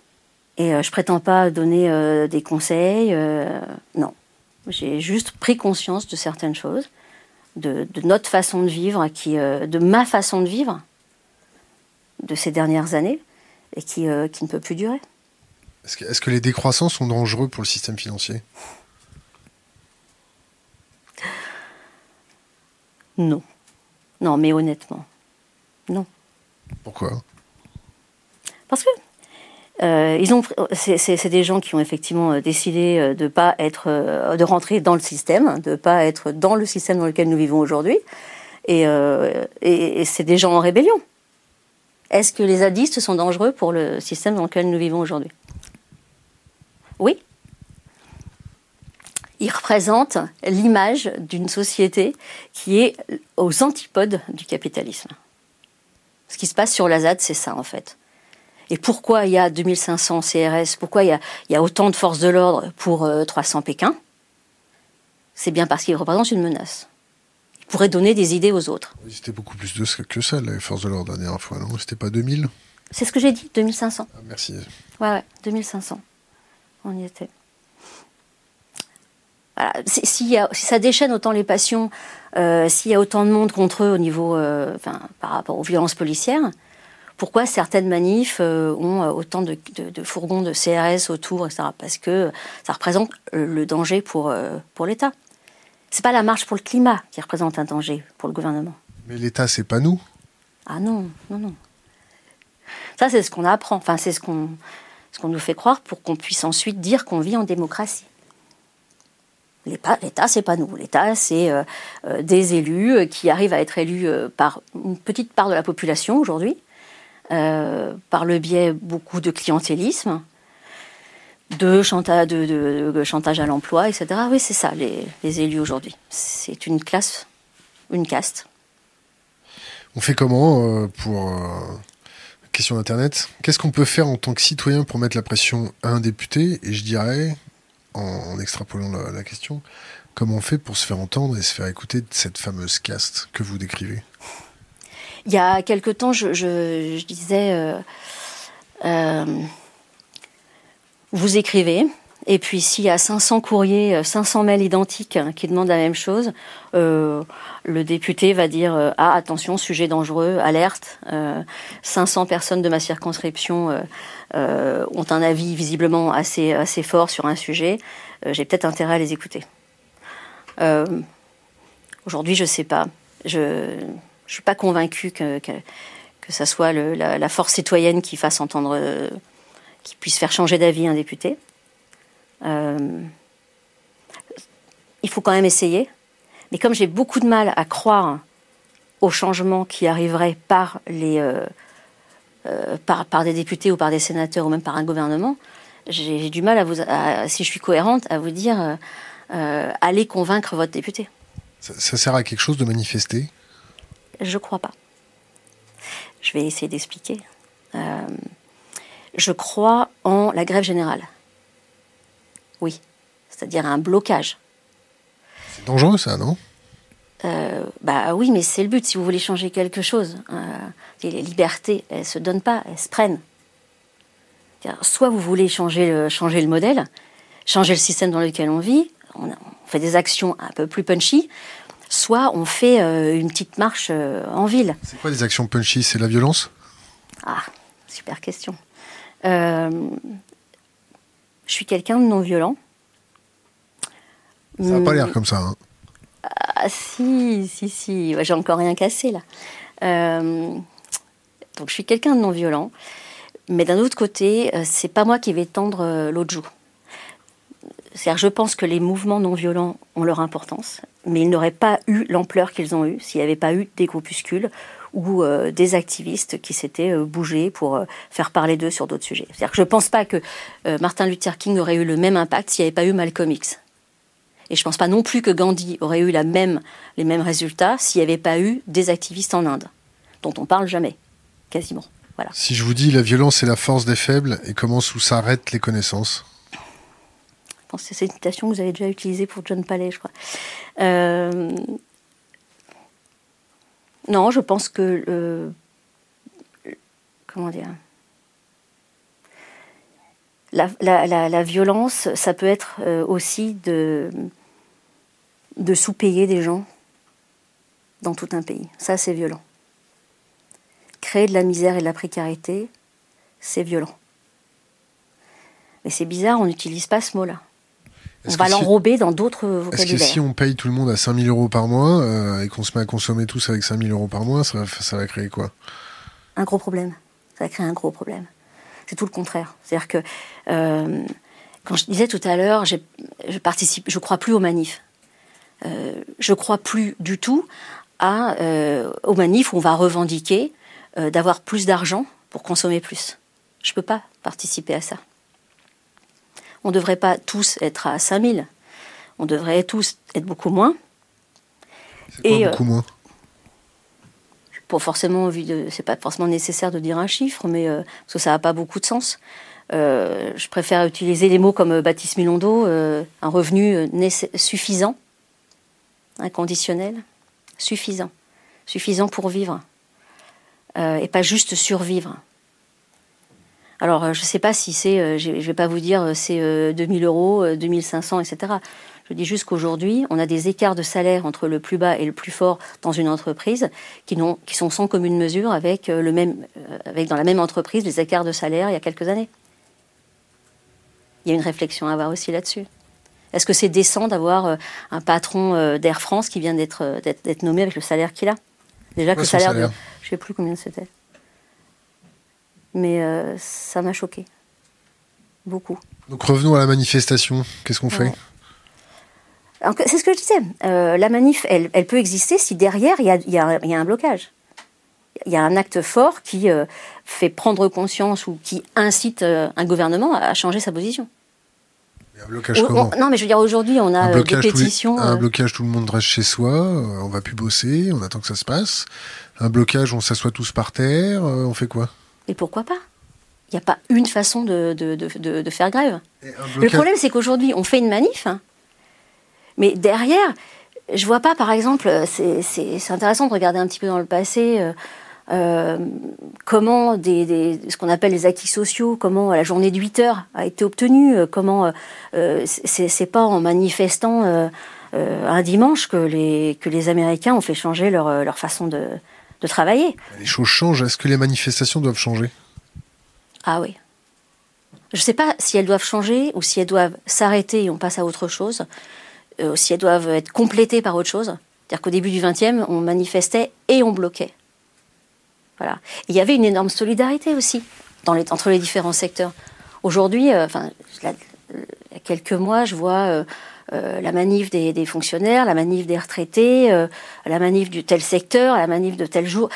Speaker 2: Et je prétends pas donner des conseils. non. J'ai juste pris conscience de certaines choses de, notre façon de vivre, qui, euh, de ma façon de vivre de ces dernières années, et qui, euh, qui ne peut plus durer.
Speaker 1: Est-ce que, est que, les décroissants sont dangereux pour le système financier?
Speaker 2: Non. Non, mais honnêtement, non.
Speaker 1: Pourquoi?
Speaker 2: Parce que euh, ils ont, c'est des gens qui ont effectivement euh, décidé euh, de pas être, de rentrer dans le système, de pas être dans le système dans lequel nous vivons aujourd'hui, et, et, c'est des gens en rébellion. Est-ce que les zadistes sont dangereux pour le système dans lequel nous vivons aujourd'hui? Oui. Ils représentent l'image d'une société qui est aux antipodes du capitalisme. Ce qui se passe sur la ZAD, c'est ça en fait. Et pourquoi il y a 2500 CRS Pourquoi il y a, autant de forces de l'ordre pour 300 euh, Pékin C'est bien parce qu'ils représentent une menace. Ils pourraient donner des idées aux autres.
Speaker 1: C'était beaucoup plus de que ça, les forces de l'ordre, la dernière fois, non? C'était pas 2000
Speaker 2: C'est ce que j'ai dit, 2500.
Speaker 1: Ah, merci.
Speaker 2: Ouais, ouais, 2500. On y était. Voilà. Si, ça déchaîne autant les passions, euh, s'il y a autant de monde contre eux au niveau, euh, enfin, par rapport aux violences policières, pourquoi certaines manifs euh, ont euh, autant de, fourgons de CRS autour, etc. Parce que ça représente euh, le danger pour, pour l'État. C'est pas la marche pour le climat qui représente un danger pour le gouvernement.
Speaker 1: Mais l'État, c'est pas nous.
Speaker 2: Ah non, non, non. Ça, c'est ce qu'on apprend. Enfin, c'est ce qu'on ce qu'on nous fait croire pour qu'on puisse ensuite dire qu'on vit en démocratie. L'État, c'est pas nous. L'État, c'est des élus qui arrivent à être élus par une petite part de la population aujourd'hui, euh, par le biais beaucoup de clientélisme, de, chantage, à l'emploi, etc. Oui, c'est ça, les, élus aujourd'hui. C'est une classe, une caste.
Speaker 1: On fait comment euh, pour... Euh, question d'Internet? Qu'est-ce qu'on peut faire en tant que citoyen pour mettre la pression à un député? Et je dirais, en, extrapolant la, la, question, comment on fait pour se faire entendre et se faire écouter de cette fameuse caste que vous décrivez?
Speaker 2: Il y a quelque temps, je, disais, euh, euh, vous écrivez, et puis s'il y a 500 courriers, 500 mails identiques hein, qui demandent la même chose, euh, le député va dire ah attention sujet dangereux, alerte. 500 personnes de ma circonscription ont un avis visiblement assez fort sur un sujet. J'ai peut-être intérêt à les écouter. Aujourd'hui, je sais pas. Je suis pas convaincue que, que, ça soit la, force citoyenne qui fasse entendre, euh, qui puisse faire changer d'avis un député. Euh, il faut quand même essayer. Mais comme j'ai beaucoup de mal à croire au changement qui arriverait par, les, euh, par, des députés ou par des sénateurs ou même par un gouvernement, j'ai du mal à vous, si je suis cohérente, à vous dire allez convaincre votre député.
Speaker 1: ça sert à quelque chose de manifester?
Speaker 2: Je crois pas. Je vais essayer d'expliquer. Euh, je crois en la grève générale. Oui, c'est-à-dire un blocage.
Speaker 1: C'est dangereux ça, non?
Speaker 2: Bah oui, mais c'est le but. Si vous voulez changer quelque chose, les libertés, elles se donnent pas, elles se prennent. Soit vous voulez changer le, changer le modèle, changer le système dans lequel on vit, on, fait des actions un peu plus punchy, soit on fait euh, une petite marche euh, en ville.
Speaker 1: C'est quoi des actions punchy? C'est la violence?
Speaker 2: Ah, super question. Euh, je suis quelqu'un de non violent.
Speaker 1: Ça n'a pas l'air comme ça. Hein.
Speaker 2: Ah, si, si, si. J'ai encore rien cassé là. donc je suis quelqu'un de non violent. Mais d'un autre côté, c'est pas moi qui vais tendre l'autre joue. C'est-à-dire, je pense que les mouvements non violents ont leur importance, mais ils n'auraient pas eu l'ampleur qu'ils ont eue s'il n'y avait pas eu des groupuscules ou euh, des activistes qui s'étaient euh, bougés pour euh, faire parler d'eux sur d'autres sujets. C'est-à-dire que je ne pense pas que Martin Luther King aurait eu le même impact s'il n'y avait pas eu Malcolm X. Et je ne pense pas non plus que Gandhi aurait eu même, les mêmes résultats s'il n'y avait pas eu des activistes en Inde, dont on parle jamais, quasiment. Voilà.
Speaker 1: Si je vous dis la violence est la force des faibles et comment s'arrêtent les connaissances?
Speaker 2: C'est une citation que vous avez déjà utilisée pour John Palais, je crois. Euh, non, je pense que. comment dire la, violence, ça peut être euh, aussi de sous-payer des gens dans tout un pays. Ça, c'est violent. Créer de la misère et de la précarité, c'est violent. Mais c'est bizarre, on n'utilise pas ce mot-là. On va l'enrober dans d'autres vocabulaires.
Speaker 1: Est-ce que si on paye tout le monde à 5000 euros par mois euh, et qu'on se met à consommer tous avec 5000 euros par mois, ça, va créer quoi?
Speaker 2: Un gros problème. Ça va créer un gros problème. C'est tout le contraire. C'est-à-dire que, euh, quand je disais tout à l'heure, je participe, je crois plus aux manifs. Euh, je crois plus du tout à, euh, aux manifs où on va revendiquer d'avoir plus d'argent pour consommer plus. Je ne peux pas participer à ça on ne devrait pas tous être à 5000. On devrait tous être beaucoup moins.
Speaker 1: Beaucoup euh, moins?
Speaker 2: Pour forcément, c'est pas forcément nécessaire de dire un chiffre, mais euh, parce que ça n'a pas beaucoup de sens. Euh, je préfère utiliser des mots comme Baptiste Milondo, un revenu suffisant, inconditionnel, suffisant, suffisant pour vivre, et pas juste survivre. Alors, euh, je ne sais pas si c'est, euh, je ne vais pas vous dire euh, c'est 2000 euros, 2500, etc. Je dis juste qu'aujourd'hui, on a des écarts de salaire entre le plus bas et le plus fort dans une entreprise qui, qui sont sans commune mesure avec, le même, avec dans la même entreprise les écarts de salaire il y a quelques années. Il y a une réflexion à avoir aussi là-dessus. Est-ce que c'est décent d'avoir un patron d'Air France qui vient d'être nommé avec le salaire qu'il a? Déjà que le salaire, salaire, de... Je ne sais plus combien c'était. Mais euh, ça m'a choqué. Beaucoup.
Speaker 1: Donc revenons à la manifestation. Qu'est-ce qu'on fait?
Speaker 2: C'est ce que je disais. Euh, la manif, elle, elle, peut exister si derrière, il y a, y, a, y a, un blocage. Il y a un acte fort qui euh, fait prendre conscience ou qui incite un gouvernement à changer sa position.
Speaker 1: un blocage comment?
Speaker 2: Non, mais je veux dire, aujourd'hui, on a un blocage, des pétitions.
Speaker 1: un blocage, tout le monde reste chez soi, on va plus bosser, on attend que ça se passe. Un blocage, on s'assoit tous par terre, on fait quoi?
Speaker 2: Et pourquoi pas? Il n'y a pas une façon de, de, faire grève. Le problème, c'est qu'aujourd'hui, on fait une manif, hein. mais derrière, je vois pas, par exemple, c'est intéressant de regarder un petit peu dans le passé. Euh, euh, comment des, ce qu'on appelle les acquis sociaux, comment la journée de 8 heures a été obtenue, euh, comment c'est pas en manifestant un dimanche que les, que les Américains ont fait changer leur, leur façon de, de travailler.
Speaker 1: Les choses changent. Est-ce que les manifestations doivent changer?
Speaker 2: Ah oui. Je ne sais pas si elles doivent changer ou si elles doivent s'arrêter et on passe à autre chose, euh, si elles doivent être complétées par autre chose. C'est-à-dire qu'au début du XXe, on manifestait et on bloquait. Voilà. il y avait une énorme solidarité aussi dans les, entre les différents secteurs. Aujourd'hui, euh, enfin, il y a quelques mois, je vois euh, euh, la manif des, fonctionnaires, la manif des retraités, euh, la manif du tel secteur, la manif de tel jour,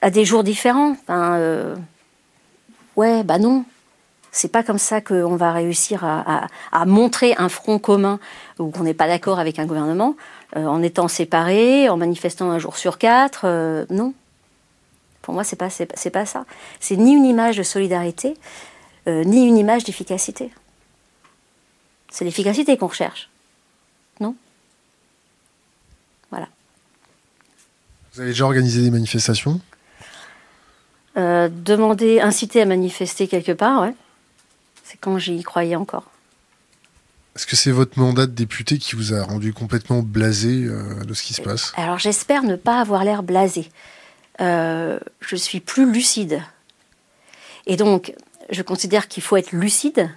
Speaker 2: à des jours différents. Euh, ouais, bah non. C'est pas comme ça qu'on va réussir à, montrer un front commun où on n'est pas d'accord avec un gouvernement en étant séparés, en manifestant un jour sur quatre. non. Pour moi, c'est pas, c'est, pas ça. C'est ni une image de solidarité, ni une image d'efficacité. C'est l'efficacité qu'on recherche. Non Voilà.
Speaker 1: Vous avez déjà organisé des manifestations
Speaker 2: euh, Demander, inciter à manifester quelque part, ouais. C'est quand j'y croyais encore.
Speaker 1: Est-ce que c'est votre mandat de député qui vous a rendu complètement blasé euh, de ce qui se passe?
Speaker 2: Alors j'espère ne pas avoir l'air blasé. Euh, je suis plus lucide. Et donc, je considère qu'il faut être lucide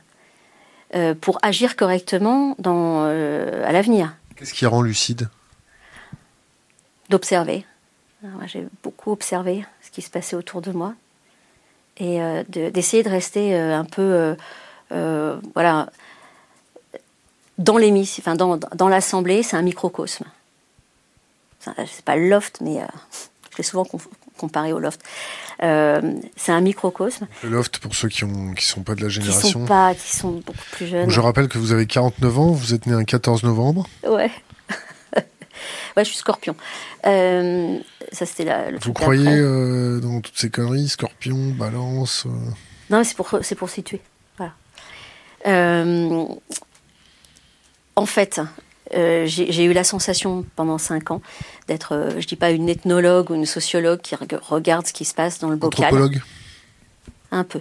Speaker 2: euh, pour agir correctement dans, à l'avenir.
Speaker 1: Qu'est-ce qui rend lucide?
Speaker 2: D'observer. J'ai beaucoup observé ce qui se passait autour de moi et d'essayer de, rester un peu, voilà, dans l'émission, enfin dans, dans l'assemblée, c'est un microcosme. C'est pas le loft, mais euh, je l'ai souvent comparé au loft. Euh, c'est un microcosme.
Speaker 1: Le loft, pour ceux qui ne qui sont pas de la génération.
Speaker 2: Qui sont pas, qui sont beaucoup plus jeunes.
Speaker 1: Je rappelle que vous avez 49 ans, vous êtes né un 14 novembre.
Speaker 2: Ouais. ouais, je suis scorpion. Euh, ça, c'était la.
Speaker 1: vous croyez euh, dans toutes ces conneries, scorpion, balance
Speaker 2: Non, c'est pour, c'est pour situer. Voilà. En fait, euh, j'ai eu la sensation pendant cinq ans d'être, euh, je dis pas une ethnologue ou une sociologue qui regarde ce qui se passe dans le bocal.
Speaker 1: Anthropologue?
Speaker 2: Un peu.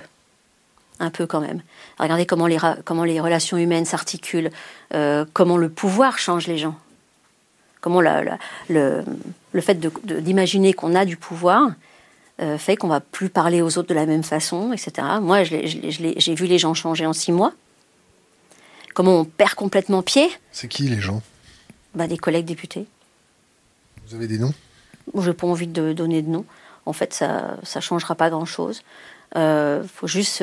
Speaker 2: Un peu quand même. Regardez comment les, comment les relations humaines s'articulent, euh, comment le pouvoir change les gens. Comment le, le, fait d'imaginer qu'on a du pouvoir fait qu'on va plus parler aux autres de la même façon, etc. Moi, j'ai vu les gens changer en six mois comment on perd complètement pied.
Speaker 1: C'est qui les gens
Speaker 2: bah, Des collègues députés.
Speaker 1: Vous avez des noms
Speaker 2: Je n'ai pas envie de donner de noms. En fait, ça ne changera pas grand-chose. Il euh, faut juste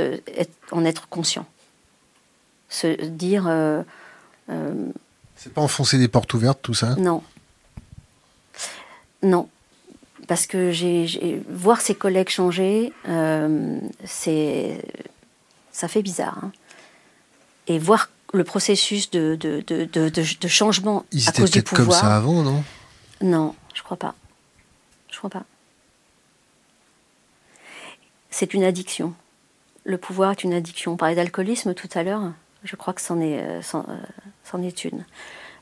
Speaker 2: en être conscient. Se dire... Euh,
Speaker 1: euh, c'est pas enfoncer des portes ouvertes, tout ça
Speaker 2: Non. Non. Parce que j'ai, voir ses collègues changer, c'est, ça fait bizarre. Hein. Et voir le processus de, de, de, de changement
Speaker 1: Ils à cause du pouvoir. comme ça avant, non?
Speaker 2: Non, je crois pas. Je crois pas. C'est une addiction. Le pouvoir est une addiction. On parlait d'alcoolisme tout à l'heure. Je crois que c'en est, euh, euh, est une.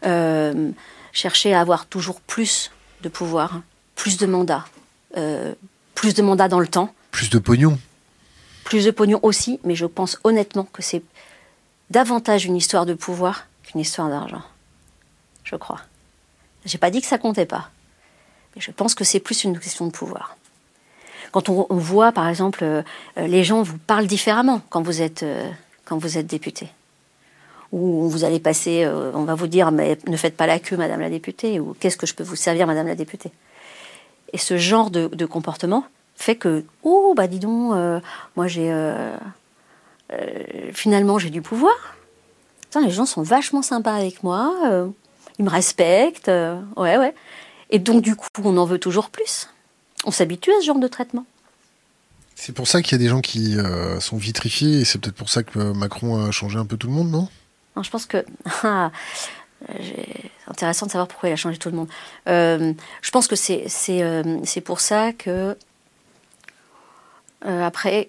Speaker 2: Euh, chercher à avoir toujours plus de pouvoir, plus de mandats, plus de mandats dans le temps.
Speaker 1: Plus de pognon.
Speaker 2: Plus de pognon aussi, mais je pense honnêtement que c'est davantage une histoire de pouvoir qu'une histoire d'argent. Je crois. J'ai pas dit que ça comptait pas. Mais je pense que c'est plus une question de pouvoir. Quand on, voit, par exemple, euh, les gens vous parlent différemment quand vous êtes, euh, quand vous êtes député. Ou vous allez passer, euh, on va vous dire, mais ne faites pas la queue, Madame la députée, ou qu'est-ce que je peux vous servir, Madame la députée. Et ce genre de, de comportement fait que, oh, bah dis donc, moi j'ai finalement, j'ai du pouvoir. les gens sont vachement sympas avec moi, euh, ils me respectent, euh, ouais, ouais. Et donc, du coup, on en veut toujours plus. On s'habitue à ce genre de traitement.
Speaker 1: C'est pour ça qu'il y a des gens qui sont vitrifiés, et c'est peut-être pour ça que Macron a changé un peu tout le monde, non?
Speaker 2: Non, je pense que. Ah, c'est intéressant de savoir pourquoi il a changé tout le monde. je pense que c'est pour ça que euh, après,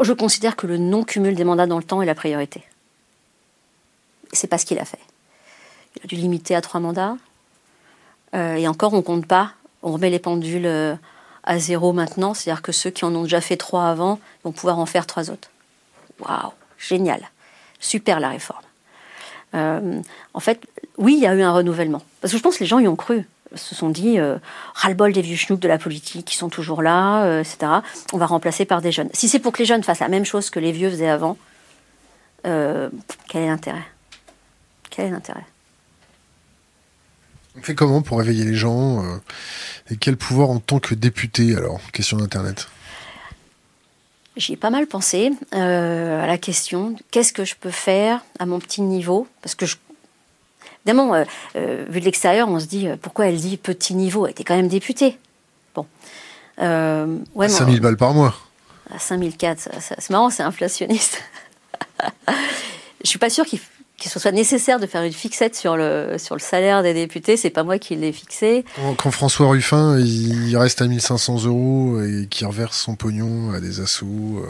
Speaker 2: je considère que le non-cumul des mandats dans le temps est la priorité. C'est pas ce qu'il a fait. Il a dû limiter à trois mandats. Euh, et encore, on compte pas. On remet les pendules euh, à zéro maintenant. C'est-à-dire que ceux qui en ont déjà fait trois avant vont pouvoir en faire trois autres. Waouh, génial. Super la réforme. en fait, oui, il y a eu un renouvellement. Parce que je pense que les gens y ont cru se sont dit euh, ras-le-bol des vieux schnouks de la politique qui sont toujours là, euh, etc. On va remplacer par des jeunes. Si c'est pour que les jeunes fassent la même chose que les vieux faisaient avant, euh, quel est l'intérêt? Quel est l'intérêt?
Speaker 1: On fait comment pour réveiller les gens Et quel pouvoir en tant que député, alors? Question d'Internet.
Speaker 2: J'y ai pas mal pensé à la question qu'est-ce que je peux faire à mon petit niveau? Parce que je Évidemment, euh, euh, vu de l'extérieur, on se dit euh, pourquoi elle dit petit niveau? Elle était quand même députée. Bon.
Speaker 1: ouais, 5000 balles par mois.
Speaker 2: À 5004, c'est marrant, c'est inflationniste. Je suis pas sûre qu'il soit nécessaire de faire une fixette sur le, sur le salaire des députés. C'est pas moi qui l'ai fixé.
Speaker 1: Quand, François Ruffin il reste à 1500 euros et qui reverse son pognon à des assos,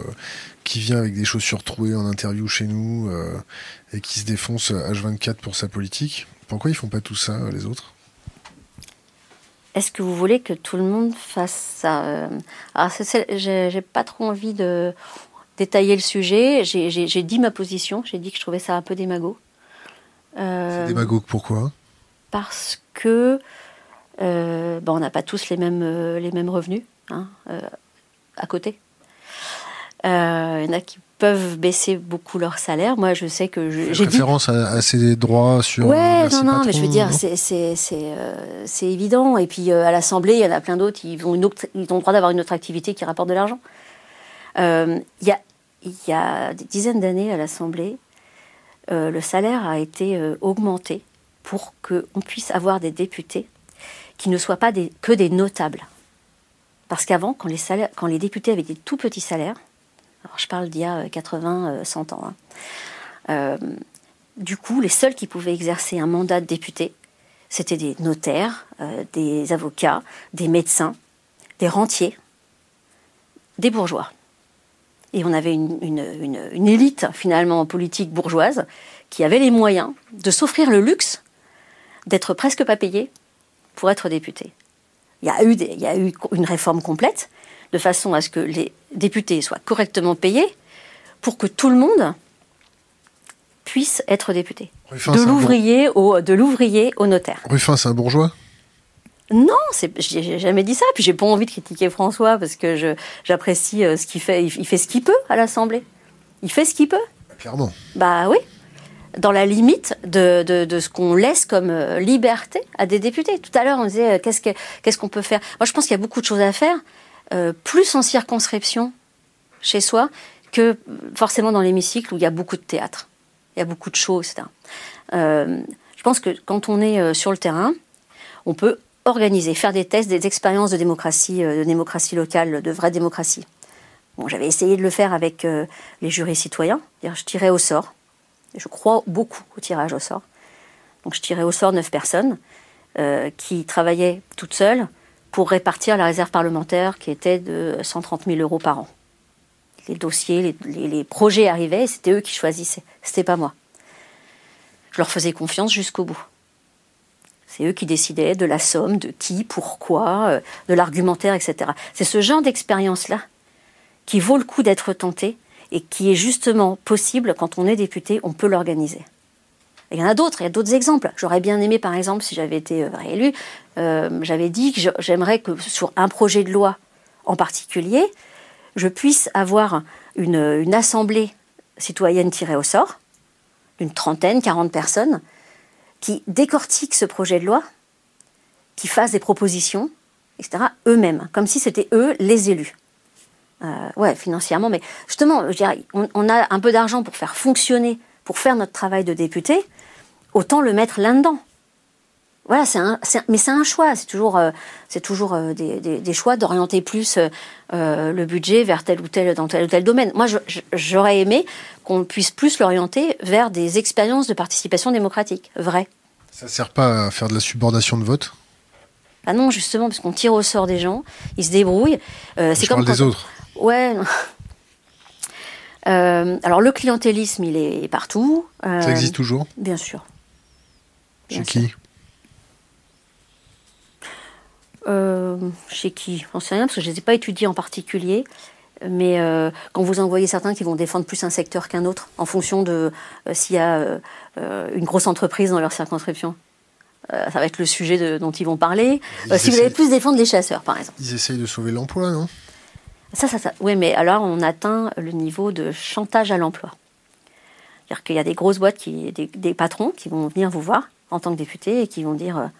Speaker 1: qui vient avec des chaussures trouées en interview chez nous et qui se défonce H24 pour sa politique. Pourquoi ils font pas tout ça, les autres?
Speaker 2: Est-ce que vous voulez que tout le monde fasse ça euh, Alors, j'ai pas trop envie de détailler le sujet. J'ai dit ma position. J'ai dit que je trouvais ça un peu démago.
Speaker 1: Euh, C'est démago pourquoi?
Speaker 2: Parce que euh, bon, on n'a pas tous les mêmes, les mêmes revenus hein, à côté. Il y en a qui peuvent baisser beaucoup leur salaire. Moi, je sais que
Speaker 1: j'ai référence à, ces droits sur.
Speaker 2: Ouais, non, non, mais je veux dire, c'est euh, évident. Et puis euh, à l'Assemblée, il y en a plein d'autres. Ils ont une autre, ils ont le droit d'avoir une autre activité qui rapporte de l'argent. Euh, il y a des dizaines d'années à l'Assemblée, le salaire a été augmenté pour qu'on puisse avoir des députés qui ne soient pas que des notables. Parce qu'avant, quand les, députés avaient des tout petits salaires, alors, je parle d'il y a 80, 100 ans. Hein. Euh, du coup, les seuls qui pouvaient exercer un mandat de député, c'était des notaires, euh, des avocats, des médecins, des rentiers, des bourgeois. Et on avait une, une, élite, finalement, politique bourgeoise, qui avait les moyens de s'offrir le luxe d'être presque pas payé pour être député. Il y, a eu il y a eu une réforme complète, de façon à ce que les députés soient correctement payés pour que tout le monde puisse être député. de l'ouvrier au, de l'ouvrier au notaire.
Speaker 1: Ruffin, c'est un bourgeois?
Speaker 2: Non, j'ai jamais dit ça. Puis j'ai pas envie de critiquer François parce que j'apprécie euh, ce qu'il fait. Il, fait ce qu'il peut à l'Assemblée. Il fait ce qu'il peut.
Speaker 1: Clairement.
Speaker 2: Bah oui. Dans la limite de, de, ce qu'on laisse comme euh, liberté à des députés. Tout à l'heure, on disait euh, qu'est-ce qu'on peut faire? Moi, je pense qu'il y a beaucoup de choses à faire. Euh, plus en circonscription chez soi que forcément dans l'hémicycle où il y a beaucoup de théâtre, il y a beaucoup de shows, etc. Euh, je pense que quand on est sur le terrain, on peut organiser, faire des tests, des expériences de démocratie, de démocratie locale, de vraie démocratie. Bon, j'avais essayé de le faire avec les jurys citoyens. Je tirais au sort. Je crois beaucoup au tirage au sort. Donc je tirais au sort neuf personnes qui travaillaient toutes seules, pour répartir la réserve parlementaire qui était de 130 000 euros par an. Les dossiers, les, projets arrivaient, c'était eux qui choisissaient, c'était pas moi. Je leur faisais confiance jusqu'au bout. C'est eux qui décidaient de la somme, de qui, pourquoi, euh, de l'argumentaire, etc. C'est ce genre d'expérience-là qui vaut le coup d'être tenté et qui est justement possible quand on est député, on peut l'organiser il y en a d'autres, il y a d'autres exemples. J'aurais bien aimé, par exemple, si j'avais été euh, réélu, euh, j'avais dit que j'aimerais que sur un projet de loi en particulier, je puisse avoir une, assemblée citoyenne tirée au sort, d'une trentaine, quarante personnes, qui décortiquent ce projet de loi, qui fassent des propositions, etc., eux-mêmes, comme si c'était eux les élus. Euh, ouais, financièrement, mais justement, je dirais, on a un peu d'argent pour faire fonctionner, pour faire notre travail de député, autant le mettre là-dedans. Voilà, c'est un, mais c'est un choix. C'est toujours, euh, c'est toujours euh, des, choix d'orienter plus euh, le budget vers tel ou tel dans tel ou tel domaine. Moi, j'aurais aimé qu'on puisse plus l'orienter vers des expériences de participation démocratique, vrai.
Speaker 1: Ça sert pas à faire de la subordination de vote?
Speaker 2: Ah non, justement, parce qu'on tire au sort des gens, ils se débrouillent.
Speaker 1: c'est comme parle des autres.
Speaker 2: Ouais. alors le clientélisme, il est partout.
Speaker 1: Ça existe toujours?
Speaker 2: Bien sûr.
Speaker 1: Chez qui?
Speaker 2: Euh, Chez qui J'en sais rien, parce que je ne les ai pas étudiés en particulier. Mais euh, quand vous envoyez certains qui vont défendre plus un secteur qu'un autre, en fonction de euh, s'il y a une grosse entreprise dans leur circonscription, ça va être le sujet dont ils vont parler. si vous allez plus défendre les chasseurs, par exemple.
Speaker 1: Ils essayent de sauver l'emploi, non?
Speaker 2: Ça, ça, ça. Oui, mais alors on atteint le niveau de chantage à l'emploi. C'est-à-dire qu'il y a des grosses boîtes, qui, des patrons qui vont venir vous voir en tant que député et qui vont dire,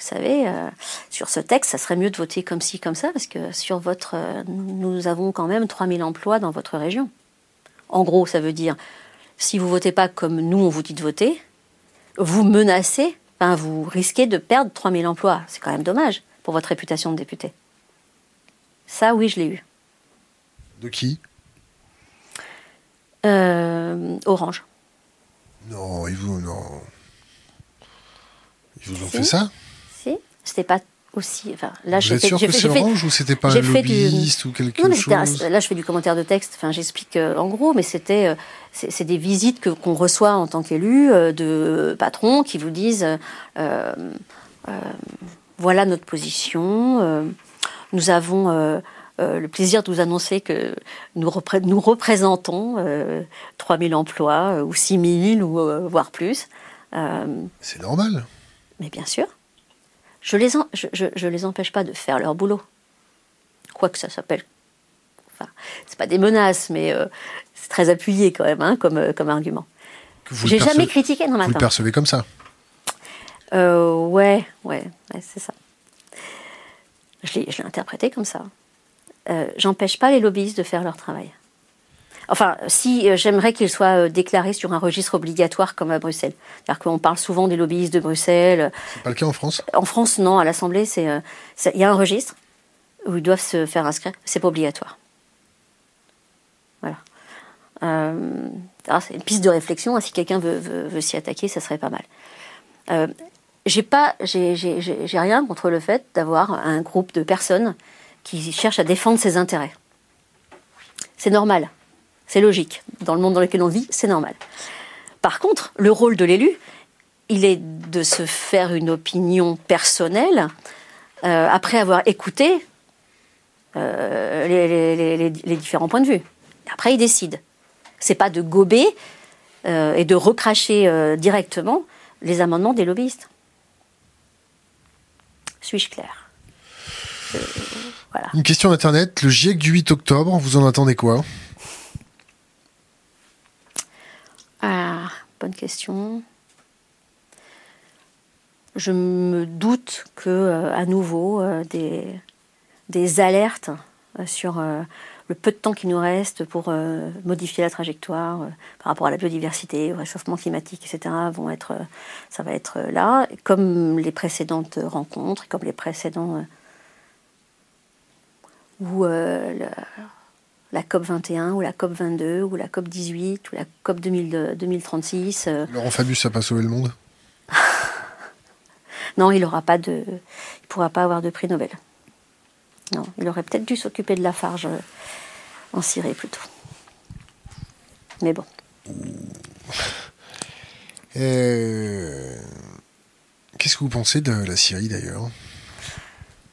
Speaker 2: vous savez, euh, sur ce texte, ça serait mieux de voter comme ci, comme ça, parce que sur votre, euh, nous avons quand même 3000 emplois dans votre région. En gros, ça veut dire, si vous votez pas comme nous, on vous dit de voter, vous menacez, vous risquez de perdre 3000 emplois. C'est quand même dommage pour votre réputation de député. Ça, oui, je l'ai eu.
Speaker 1: De qui?
Speaker 2: Orange.
Speaker 1: Non, ils vous, non. Ils vous ont fait ça?
Speaker 2: C'était pas aussi. Enfin,
Speaker 1: là, vous êtes sûr que c'est Orange ou c'était pas un lobbyiste ou quelque non, chose?
Speaker 2: Là, je fais du commentaire de texte. Enfin, j'explique euh, en gros, mais c'était euh, c'est des visites que qu'on reçoit en tant qu'élu euh, de patrons qui vous disent voilà notre position. nous avons le plaisir de vous annoncer que nous, nous représentons 3000 emplois ou 6000 ou voire plus.
Speaker 1: C'est normal.
Speaker 2: Mais bien sûr. Je les, je, les empêche pas de faire leur boulot. Quoi que ça s'appelle. Enfin, c'est pas des menaces, mais c'est très appuyé quand même hein, comme, comme argument. J'ai jamais critiqué. Non,
Speaker 1: Vous le percevez comme ça
Speaker 2: euh, Ouais, ouais, c'est ça. Je l'ai interprété comme ça. Euh, J'empêche pas les lobbyistes de faire leur travail. Enfin, si euh, j'aimerais qu'ils soient euh, déclarés sur un registre obligatoire comme à Bruxelles. C'est-à-dire qu'on parle souvent des lobbyistes de Bruxelles.
Speaker 1: C'est pas le cas en France?
Speaker 2: En France, non. À l'Assemblée, c'est il y a un registre où ils doivent se faire inscrire. C'est pas obligatoire. Voilà. c'est une piste de réflexion. Hein, si quelqu'un veut, veut s'y attaquer, ça serait pas mal. Euh, j'ai pas, j'ai rien contre le fait d'avoir un groupe de personnes qui cherchent à défendre ses intérêts. C'est normal, c'est logique. Dans le monde dans lequel on vit, c'est normal. Par contre, le rôle de l'élu, il est de se faire une opinion personnelle euh, après avoir écouté euh, les, différents points de vue. Après, il décide. C'est pas de gober euh, et de recracher directement les amendements des lobbyistes. Suis-je clair?
Speaker 1: Une question d'Internet. Le GIEC du 8 octobre, vous en attendez quoi?
Speaker 2: Ah, bonne question. Je me doute que, euh, à nouveau, euh, des, alertes sur le peu de temps qui nous reste pour euh, modifier la trajectoire euh, par rapport à la biodiversité, au réchauffement climatique, etc., vont être, euh, ça va être là, comme les précédentes rencontres, comme les précédents où la, COP 21 ou la COP 22 ou la COP 18 ou la COP 2036.
Speaker 1: Laurent Fabius, ça pas sauvé le monde?
Speaker 2: Non, il aura pas de, il pourra pas avoir de prix Nobel. Non, il aurait peut-être dû s'occuper de la farge euh, en Syrie plutôt. Mais bon.
Speaker 1: Euh, qu'est-ce que vous pensez de la Syrie d'ailleurs?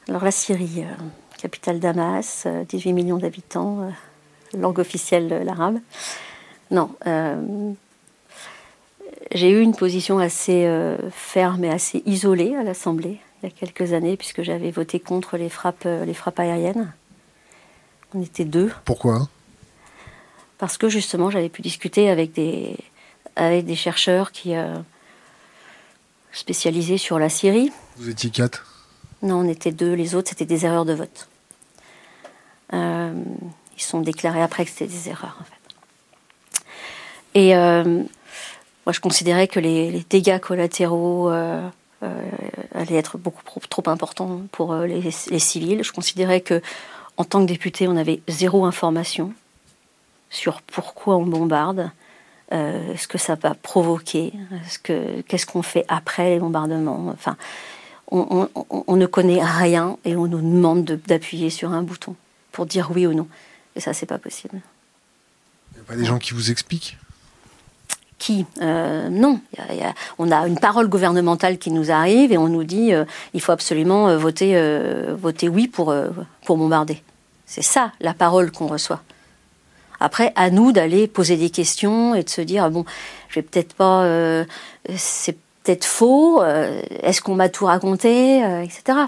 Speaker 2: Alors la Syrie, euh, capitale Damas, 18 millions d'habitants, langue officielle l'arabe. Non, j'ai eu une position assez ferme et assez isolée à l'Assemblée il y a quelques années, puisque j'avais voté contre les frappes, euh, les frappes aériennes. On était deux.
Speaker 1: Pourquoi?
Speaker 2: Parce que justement, j'avais pu discuter avec des, avec des chercheurs qui euh, spécialisés sur la Syrie.
Speaker 1: Vous étiez quatre?
Speaker 2: Non, on était deux. Les autres, c'était des erreurs de vote. Euh, ils sont déclarés après que c'était des erreurs. Et moi, je considérais que les, dégâts collatéraux euh, allait être beaucoup trop important pour euh, les, civils. Je considérais que, en tant que député, on avait zéro information sur pourquoi on bombarde, euh, ce que ça va provoquer, ce que, qu'est-ce qu'on fait après les bombardements. Enfin, on, ne connaît rien et on nous demande d'appuyer sur un bouton pour dire oui ou non. Et ça, c'est pas possible.
Speaker 1: Il n'y a pas des gens qui vous expliquent?
Speaker 2: Qui? Euh, Non. on a une parole gouvernementale qui nous arrive et on nous dit euh, il faut absolument euh, voter, voter oui pour, pour bombarder. C'est ça la parole qu'on reçoit. Après, à nous d'aller poser des questions et de se dire bon, je vais peut-être pas, c'est peut-être faux. Est-ce qu'on m'a tout raconté, etc.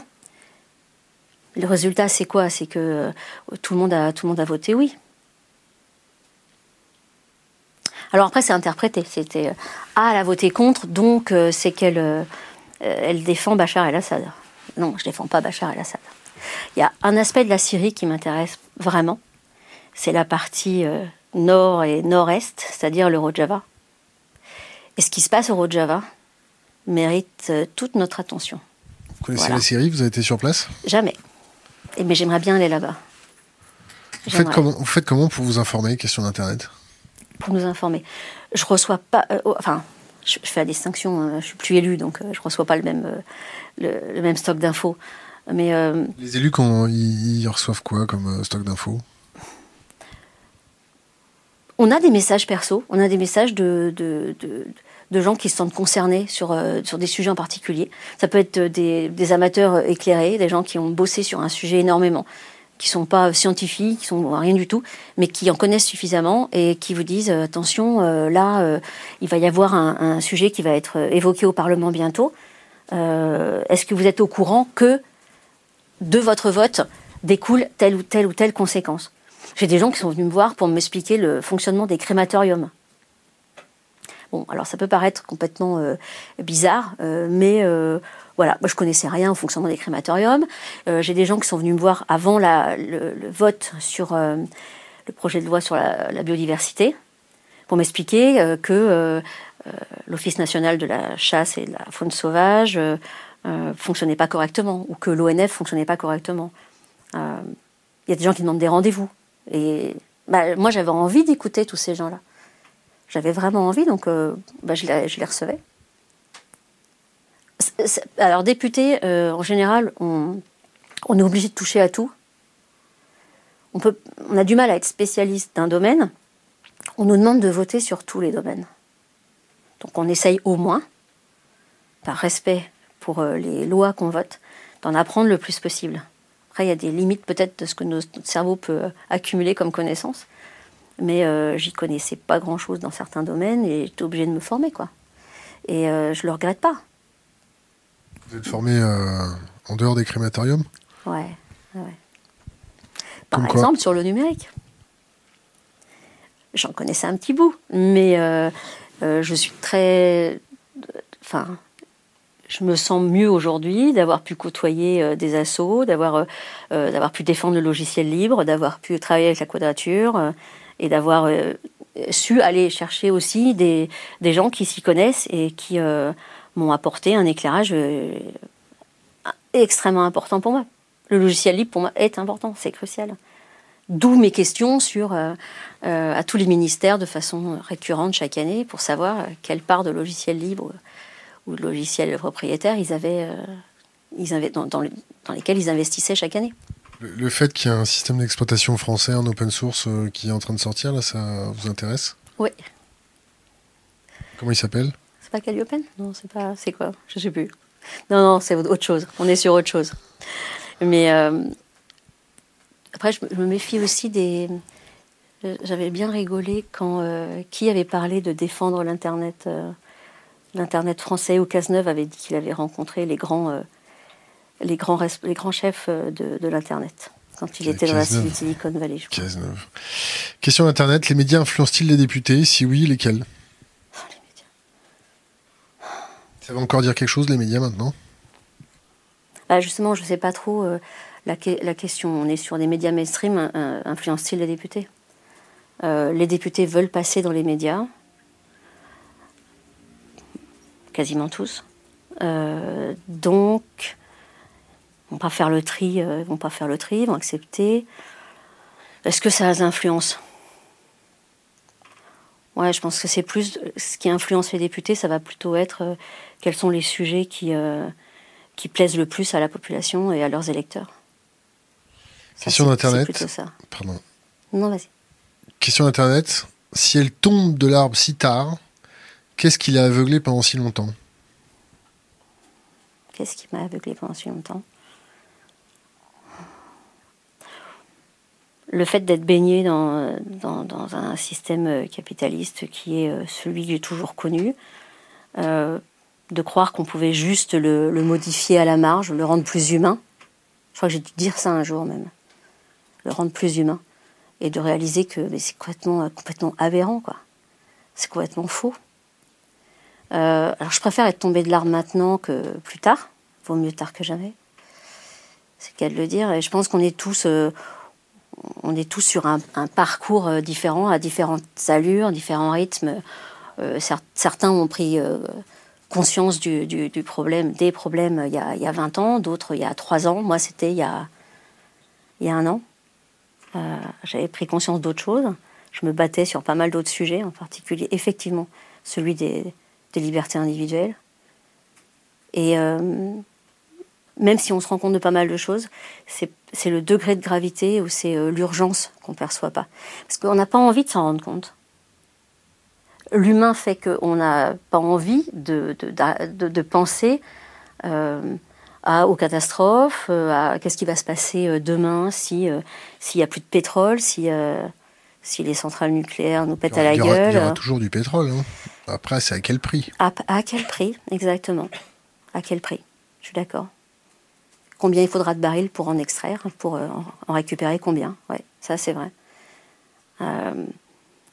Speaker 2: Le résultat, c'est quoi? C'est que tout le monde a tout le monde a voté oui. Alors après, c'est interprété. C'était euh, ah, elle a voté contre, donc euh, c'est qu'elle euh, elle défend Bachar el-Assad. Non, je défends pas Bachar el-Assad. Il y a un aspect de la Syrie qui m'intéresse vraiment. C'est la partie nord et nord-est, c'est-à-dire le Rojava. Et ce qui se passe au Rojava mérite toute notre attention.
Speaker 1: Vous connaissez la Syrie? Vous avez été sur place?
Speaker 2: Jamais. Et, mais j'aimerais bien aller là-bas.
Speaker 1: Vous faites, comment, vous faites comment pour vous informer Question d'Internet?
Speaker 2: Pour nous informer. Je reçois pas, euh, oh, enfin, je, fais la distinction. je euh, je suis plus élu, donc euh, je reçois pas le même le, même stock d'infos. Mais
Speaker 1: les élus, quand ils, reçoivent quoi comme stock d'infos?
Speaker 2: On a des messages perso, on a des messages de, de gens qui se sentent concernés sur, sur des sujets en particulier. Ça peut être des, des, amateurs éclairés, des gens qui ont bossé sur un sujet énormément, qui sont pas scientifiques, qui sont rien du tout, mais qui en connaissent suffisamment et qui vous disent attention, là, il va y avoir un, un, sujet qui va être évoqué au Parlement bientôt. Est-ce que vous êtes au courant que de votre vote découle telle ou telle ou telle conséquence? J'ai des gens qui sont venus me voir pour m'expliquer le fonctionnement des crématoriums. Bon, alors ça peut paraître complètement euh, bizarre, euh, mais euh, voilà, moi je connaissais rien au fonctionnement des crématoriums. J'ai des gens qui sont venus me voir avant le, vote sur le projet de loi sur la, biodiversité pour m'expliquer que l'Office national de la chasse et de la faune sauvage fonctionnait pas correctement ou que l'ONF fonctionnait pas correctement. Il y a des gens qui demandent des rendez-vous. Et bah, moi, j'avais envie d'écouter tous ces gens-là. J'avais vraiment envie, donc euh, bah, je, les, recevais. alors, député, en général, on, est obligé de toucher à tout. On, on a du mal à être spécialiste d'un domaine. On nous demande de voter sur tous les domaines. Donc, on essaye au moins, par respect pour euh, les lois qu'on vote, d'en apprendre le plus possible. Après, il y a des limites peut-être de ce que notre cerveau peut euh, accumuler comme connaissance, mais euh, j'y connaissais pas grand-chose dans certains domaines et j'étais obligée de me former, quoi. Et euh, je le regrette pas.
Speaker 1: Vous êtes formé en dehors des crématoriums?
Speaker 2: Ouais, ouais. Par exemple, sur le numérique. J'en connaissais un petit bout, mais je suis très. Enfin, je me sens mieux aujourd'hui d'avoir pu côtoyer euh, des assos, d'avoir euh, euh, d'avoir pu défendre le logiciel libre, d'avoir pu travailler avec la quadrature et d'avoir su aller chercher aussi des, des gens qui s'y connaissent et qui m'ont apporté un éclairage extrêmement important pour moi. Le logiciel libre pour moi est important, c'est crucial. D'où mes questions sur à tous les ministères de façon récurrente chaque année pour savoir quelle part de logiciel libre ou de logiciels propriétaires, ils avaient, euh, ils dans, dans, lesquels ils investissaient chaque année.
Speaker 1: Le, fait qu'il y ait un système d'exploitation français en open source euh, qui est en train de sortir, là, ça vous intéresse?
Speaker 2: Oui.
Speaker 1: Comment il s'appelle?
Speaker 2: C'est pas Calliopen? Non, c'est pas. C'est quoi? Je sais plus. Non, non, c'est autre chose. On est sur autre chose. Mais euh, après, je, me méfie aussi des. J'avais bien rigolé quand qui avait parlé de défendre l'internet l'Internet français au Cazeneuve avait dit qu'il avait rencontré les grands, euh, les grands, les grands chefs euh, de, de l'Internet quand il était dans la Silicon Valley. Je
Speaker 1: Cazeneuve. Question d'Internet, les médias influencent-ils les députés? Si oui, lesquels? Oh, les médias. Ça va encore dire quelque chose, les médias, maintenant?
Speaker 2: Bah Justement, je ne sais pas trop euh, la, la, question. On est sur des médias mainstream, influencent-ils les députés? Les députés veulent passer dans les médias quasiment tous. Euh, donc, vont pas faire le tri, euh, vont pas faire le tri, vont accepter. Est-ce que ça les influence? Ouais, je pense que c'est plus ce qui influence les députés, ça va plutôt être euh, quels sont les sujets qui, qui plaisent le plus à la population et à leurs électeurs.
Speaker 1: Question d'Internet. Pardon. Non, vas-y. Question d'Internet. Si elle tombe de l'arbre si tard, Qu'est-ce qui l'a aveuglé pendant si longtemps?
Speaker 2: Qu'est-ce qui m'a aveuglé pendant si longtemps? Le fait d'être baigné dans, dans, un système capitaliste qui est euh, celui j'ai toujours connu, euh, de croire qu'on pouvait juste le, modifier à la marge, le rendre plus humain. Je crois que j'ai dû dire ça un jour même. Le rendre plus humain. Et de réaliser que c'est complètement, complètement aberrant, quoi. C'est complètement faux. Euh, alors je préfère être tombé de l'arbre maintenant que plus tard. Vaut mieux tard que jamais. C'est qu'à de le dire. Et je pense qu'on est tous, euh, on est tous sur un, parcours euh, différent, à différentes allures, différents rythmes. certains ont pris conscience du, problème, des problèmes il y, a, il y a 20 ans, d'autres il y a 3 ans. Moi, c'était il, y a, un an. J'avais pris conscience d'autres choses. Je me battais sur pas mal d'autres sujets, en particulier, effectivement, celui des, des libertés individuelles. Et euh, même si on se rend compte de pas mal de choses, c'est le degré de gravité ou c'est euh, l'urgence qu'on ne perçoit pas. Parce qu'on n'a pas envie de s'en rendre compte. l'humain fait qu'on n'a pas envie de, de, de, penser euh, à, aux catastrophes, euh, à qu'est-ce qui va se passer demain si s'il n'y a plus de pétrole, si, si les centrales nucléaires nous pètent à la gueule.
Speaker 1: Il y aura toujours du pétrole. Hein. Après, c'est à quel prix?
Speaker 2: À, à, quel prix, exactement. À quel prix? Je suis d'accord. Combien il faudra de barils pour en extraire, pour en récupérer combien Ouais, ça c'est vrai.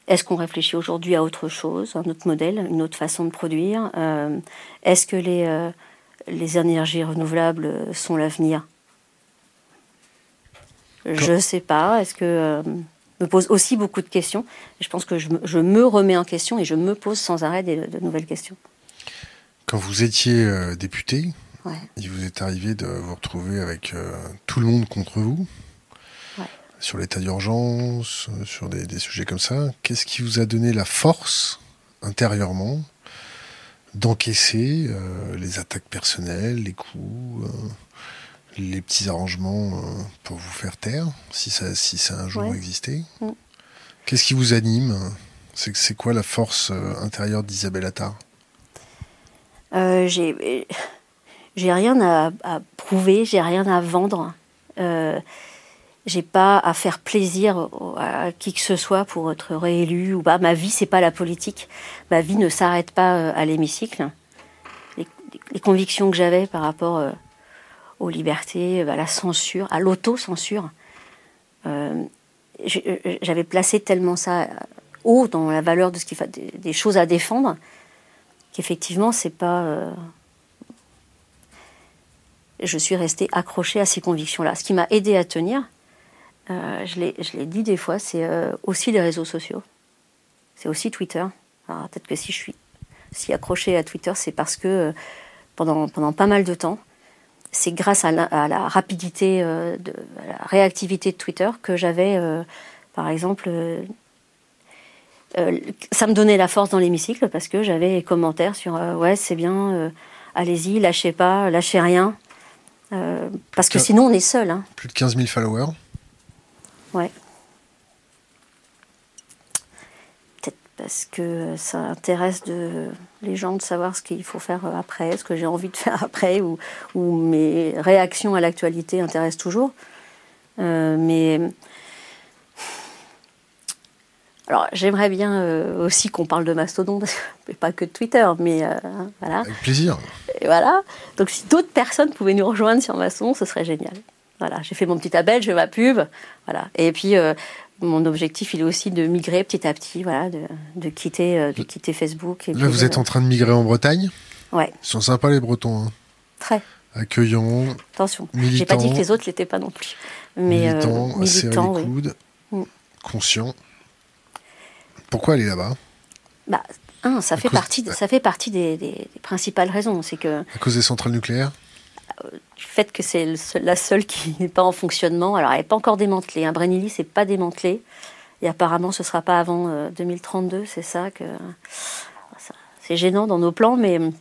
Speaker 2: Est-ce qu'on réfléchit aujourd'hui à autre chose, un autre modèle, une autre façon de produire? Euh, Est-ce que les, euh, les énergies renouvelables sont l'avenir? Je ne sais pas. Est-ce que euh, me pose aussi beaucoup de questions. Je pense que je, je, me remets en question et je me pose sans arrêt de nouvelles questions.
Speaker 1: Quand vous étiez député, il vous est arrivé de vous retrouver avec tout le monde contre vous? Sur l'état d'urgence, euh, sur des, sujets comme ça. Qu'est-ce qui vous a donné la force intérieurement d'encaisser euh, les attaques personnelles, les coups, euh, les petits arrangements pour vous faire taire, si ça, si ça a un jour existé? Mm. Qu'est-ce qui vous anime? C'est, c'est quoi la force intérieure d'Isabelle Attard?
Speaker 2: J'ai, j'ai rien à, prouver, j'ai rien à vendre j'ai pas à faire plaisir à qui que ce soit pour être réélu ou pas. Ma vie, c'est pas la politique. Ma vie ne s'arrête pas euh, à l'hémicycle. Les, convictions que j'avais par rapport euh, aux libertés, à la censure, à l'auto-censure, euh, j'avais placé tellement ça haut dans la valeur de ce qui fait des choses à défendre qu'effectivement, c'est pas. Je suis restée accrochée à ces convictions-là. Ce qui m'a aidé à tenir, euh, je l'ai dit des fois, c'est euh, aussi les réseaux sociaux. C'est aussi Twitter. Alors peut-être que si je suis si accrochée à Twitter, c'est parce que euh, pendant, pendant pas mal de temps, c'est grâce à la, rapidité, de, à la réactivité de Twitter que j'avais, par exemple, ça me donnait la force dans l'hémicycle parce que j'avais des commentaires sur ouais c'est bien, allez-y, lâchez pas, lâchez rien, parce que sinon on est seul. Hein.
Speaker 1: Plus de 15 000 followers.
Speaker 2: Ouais. Peut-être parce que ça intéresse de, les gens de savoir ce qu'il faut faire après, ce que j'ai envie de faire après, ou, ou mes réactions à l'actualité intéressent toujours. Euh, mais. Alors, j'aimerais bien euh, aussi qu'on parle de Mastodon, pas que de Twitter, mais euh, voilà.
Speaker 1: Avec plaisir.
Speaker 2: Et voilà. Donc, si d'autres personnes pouvaient nous rejoindre sur Mastodon, ce serait génial. Voilà, j'ai fait mon petit je fais ma pub, voilà. Et puis euh, mon objectif, il est aussi de migrer petit à petit, voilà, de, de quitter, euh, de quitter Facebook.
Speaker 1: Et Là, vous êtes en train de migrer en Bretagne?
Speaker 2: Ouais.
Speaker 1: Ils sont sympas les Bretons. Hein.
Speaker 2: Très.
Speaker 1: Accueillants.
Speaker 2: Attention. J'ai pas dit que les autres l'étaient pas non plus. Mais
Speaker 1: militants, euh, militants les coudes, mm. conscients. Pourquoi aller là-bas?
Speaker 2: Bah, un, ça fait, partie, ça fait partie des, des principales raisons. C'est que.
Speaker 1: À cause des centrales nucléaires?
Speaker 2: du fait que c'est la seule qui n'est pas en fonctionnement. Alors, elle n'est pas encore démantelée. Un Brenily, c'est pas démantelé. Et apparemment, ce sera pas avant 2032. Euh, c'est ça que. C'est gênant dans nos plans, mais hum,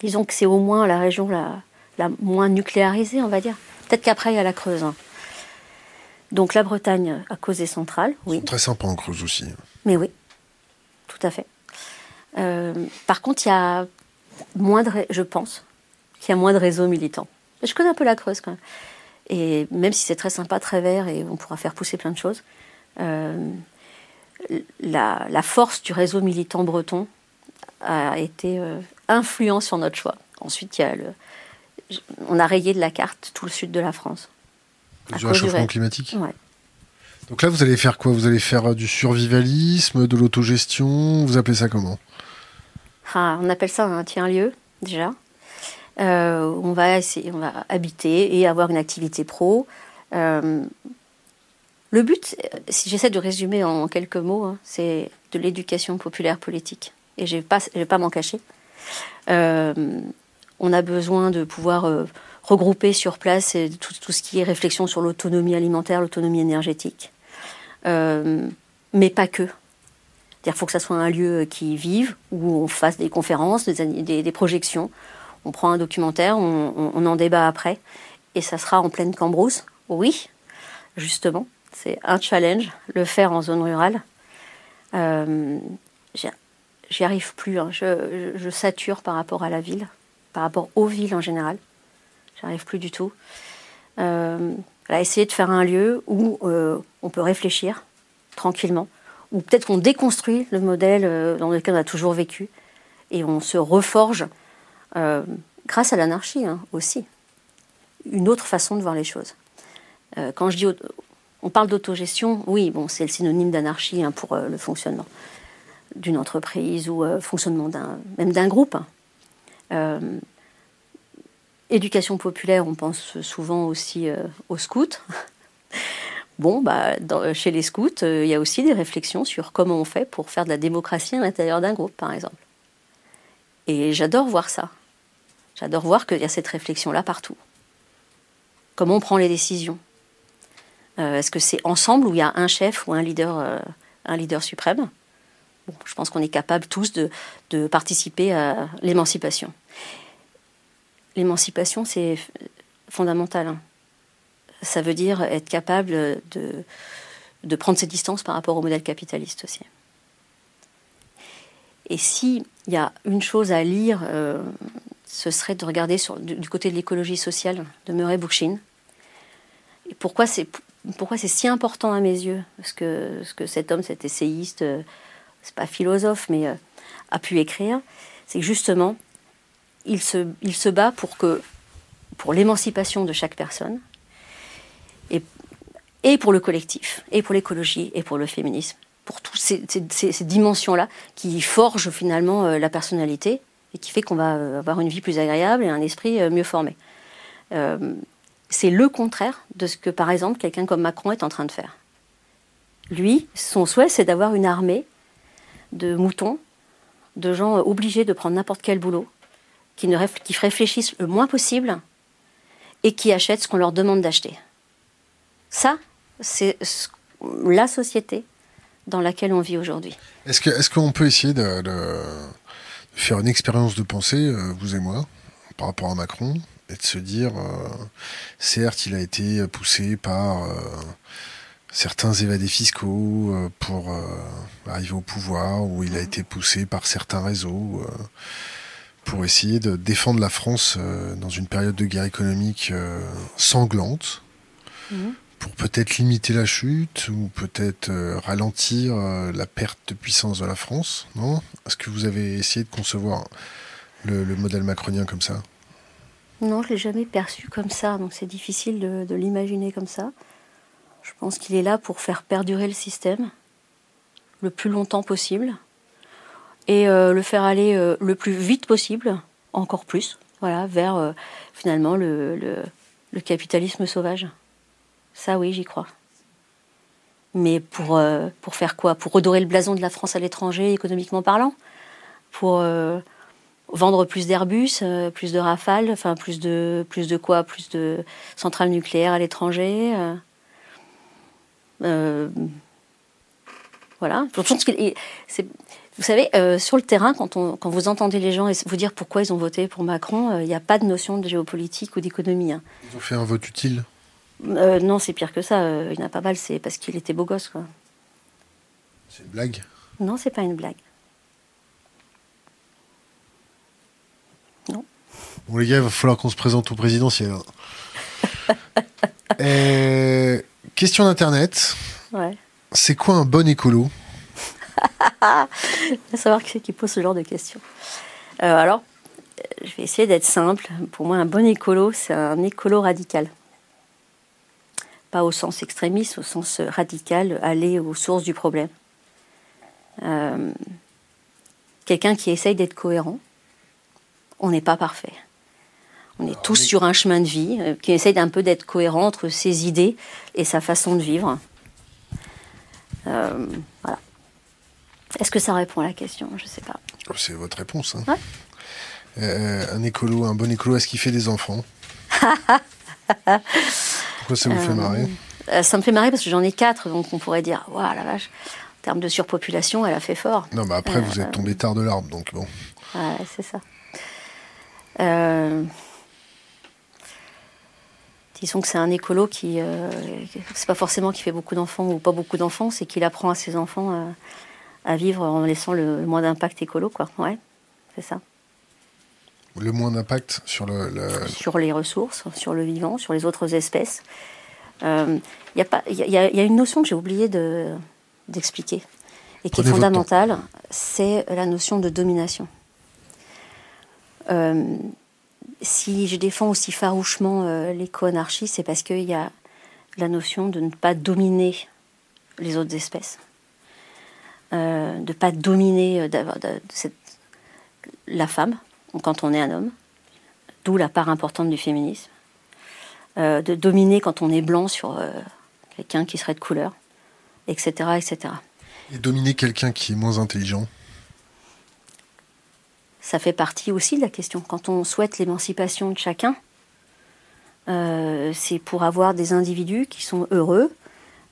Speaker 2: disons que c'est au moins la région la, la moins nucléarisée, on va dire. Peut-être qu'après, il y a la Creuse. Hein. Donc, la Bretagne, à cause des centrales, oui.
Speaker 1: très sympa en Creuse aussi.
Speaker 2: Mais oui, tout à fait. Euh, par contre, il y a moins de, je pense, qu'il y a moins de réseaux militants. Je connais un peu la Creuse quand même. Et même si c'est très sympa, très vert et on pourra faire pousser plein de choses, euh, la, force du réseau militant breton a été euh, influent sur notre choix. Ensuite, il y a le, on a rayé de la carte tout le sud de la France.
Speaker 1: Du réchauffement climatique? Ouais. Donc là, vous allez faire quoi? Vous allez faire euh, du survivalisme, de l'autogestion? Vous appelez ça comment?
Speaker 2: Ah, On appelle ça un tiers-lieu, déjà. Euh, on, va essayer, on va habiter et avoir une activité pro. Euh, le but, si j'essaie de résumer en quelques mots, hein, c'est de l'éducation populaire politique. Et je ne vais pas, m'en cacher. On a besoin de pouvoir regrouper sur place tout, ce qui est réflexion sur l'autonomie alimentaire, l'autonomie énergétique. Mais pas que. Il faut que ça soit un lieu qui vive, où on fasse des conférences, des, projections, on prend un documentaire, on, en débat après, et ça sera en pleine cambrousse. Oui, justement, c'est un challenge, le faire en zone rurale. Euh, j'y arrive plus. Hein. Je, sature par rapport à la ville, par rapport aux villes en général. J'arrive plus du tout. Euh, essayer de faire un lieu où euh, on peut réfléchir tranquillement, ou peut-être qu'on déconstruit le modèle euh, dans lequel on a toujours vécu, et on se reforge, euh, grâce à l'anarchie hein, aussi, une autre façon de voir les choses. quand je dis, on parle d'autogestion, oui, bon, c'est le synonyme d'anarchie hein, pour le fonctionnement d'une entreprise ou fonctionnement même d'un groupe. Éducation populaire, on pense souvent aussi aux scouts. Bon, bah, chez les scouts, euh, il y a aussi des réflexions sur comment on fait pour faire de la démocratie à l'intérieur d'un groupe, par exemple. Et j'adore voir ça. J'adore voir qu'il y a cette réflexion-là partout. Comment on prend les décisions euh, Est-ce que c'est ensemble ou il y a un chef ou un leader, euh, suprême? Je pense qu'on est capable tous de participer à l'émancipation. L'émancipation, c'est fondamental. Hein ça veut dire être capable de, prendre ses distances par rapport au modèle capitaliste aussi. Et s'il y a une chose à lire, euh, ce serait de regarder du, côté de l'écologie sociale de Murray Bookchin. Pourquoi c'est si important à mes yeux? Parce que, ce que cet homme, cet essayiste, euh, c'est pas philosophe, mais euh, a pu écrire, c'est que justement, il se, bat pour l'émancipation de chaque personne, et pour le collectif, et pour l'écologie, et pour le féminisme, pour toutes ces, dimensions-là qui forgent finalement euh, la personnalité et qui fait qu'on va euh, avoir une vie plus agréable et un esprit euh, mieux formé. c'est le contraire de ce que, par exemple, quelqu'un comme Macron est en train de faire. Lui, son souhait, c'est d'avoir une armée de moutons, de gens obligés de prendre n'importe quel boulot, qui, ne qui réfléchissent le moins possible et qui achètent ce qu'on leur demande d'acheter. Ça, c'est la société dans laquelle on vit aujourd'hui.
Speaker 1: Est-ce qu'on est qu'on peut essayer de, faire une expérience de pensée, euh, vous et moi, par rapport à Macron, et de se dire, euh, certes, il a été poussé par euh, certains évadés fiscaux pour arriver au pouvoir, ou il a été poussé par certains réseaux pour essayer de défendre la France dans une période de guerre économique sanglante. Mmh pour peut-être limiter la chute ou peut-être euh, ralentir euh, la perte de puissance de la France, non? Est-ce que vous avez essayé de concevoir le, modèle macronien comme ça?
Speaker 2: Non, je l'ai jamais perçu comme ça, donc c'est difficile de, l'imaginer comme ça. Je pense qu'il est là pour faire perdurer le système le plus longtemps possible et euh, le faire aller le plus vite possible, encore plus, voilà, vers finalement le capitalisme sauvage. Ça, oui, j'y crois. Mais pour, euh, pour faire quoi? Pour redorer le blason de la France à l'étranger, économiquement parlant? Pour euh, vendre plus d'Airbus, euh, plus de Rafale, enfin plus de, plus de quoi? Plus de centrales nucléaires à l'étranger Voilà. Vous savez, sur le terrain, quand, on, quand vous entendez les gens vous dire pourquoi ils ont voté pour Macron, il n'y a pas de notion de géopolitique ou d'économie. Hein.
Speaker 1: Ils ont fait un vote utile
Speaker 2: euh, non, c'est pire que ça. Euh, il n'y en a pas mal, c'est parce qu'il était beau gosse, quoi.
Speaker 1: C'est une blague
Speaker 2: Non, c'est pas une blague. Non.
Speaker 1: Bon, les gars, il va falloir qu'on se présente au présidentiel. euh, question d'Internet.
Speaker 2: Ouais.
Speaker 1: C'est quoi un bon écolo?
Speaker 2: Il va savoir qui c'est qui pose ce genre de questions. Euh, alors, je vais essayer d'être simple. Pour moi, un bon écolo, c'est un écolo radical pas au sens extrémiste, au sens radical, aller aux sources du problème. Euh, quelqu'un qui essaye d'être cohérent, on n'est pas parfait. On est tous sur un chemin de vie, euh, qui essaye d'un peu d'être cohérent entre ses idées et sa façon de vivre. Euh, voilà. Est-ce que ça répond à la question? Je ne sais pas.
Speaker 1: Oh, c'est votre réponse. Hein. un écolo, un bon écolo, est-ce qu'il fait des enfants? Pourquoi ça vous fait marrer?
Speaker 2: euh, Ça me fait marrer parce que j'en ai quatre, donc on pourrait dire, waouh, la vache, en termes de surpopulation, elle a fait fort.
Speaker 1: Non, mais après, vous êtes euh, tombé tard de l'arbre, donc bon.
Speaker 2: Ouais, c'est ça. Euh, disons que c'est un écolo qui. c'est pas forcément qu'il fait beaucoup d'enfants ou pas beaucoup d'enfants, c'est qu'il apprend à ses enfants à vivre en laissant le, moins d'impact écolo, quoi. Ouais, c'est ça.
Speaker 1: Le moins d'impact sur le,
Speaker 2: Sur les ressources, sur le vivant, sur les autres espèces. Il euh, y, y, a, y, a une notion que j'ai oublié de, d'expliquer et qui est fondamentale, c'est la notion de domination. Euh, si je défends aussi farouchement euh, l'éco-anarchie, c'est parce qu'il y a la notion de ne pas dominer les autres espèces, euh, de ne pas dominer euh, la femme quand on est un homme, d'où la part importante du féminisme, de dominer quand on est blanc sur quelqu'un qui serait de couleur, etc., etc.
Speaker 1: Et dominer quelqu'un qui est moins intelligent?
Speaker 2: Ça fait partie aussi de la question. Quand on souhaite l'émancipation de chacun, euh, c'est pour avoir des individus qui sont heureux,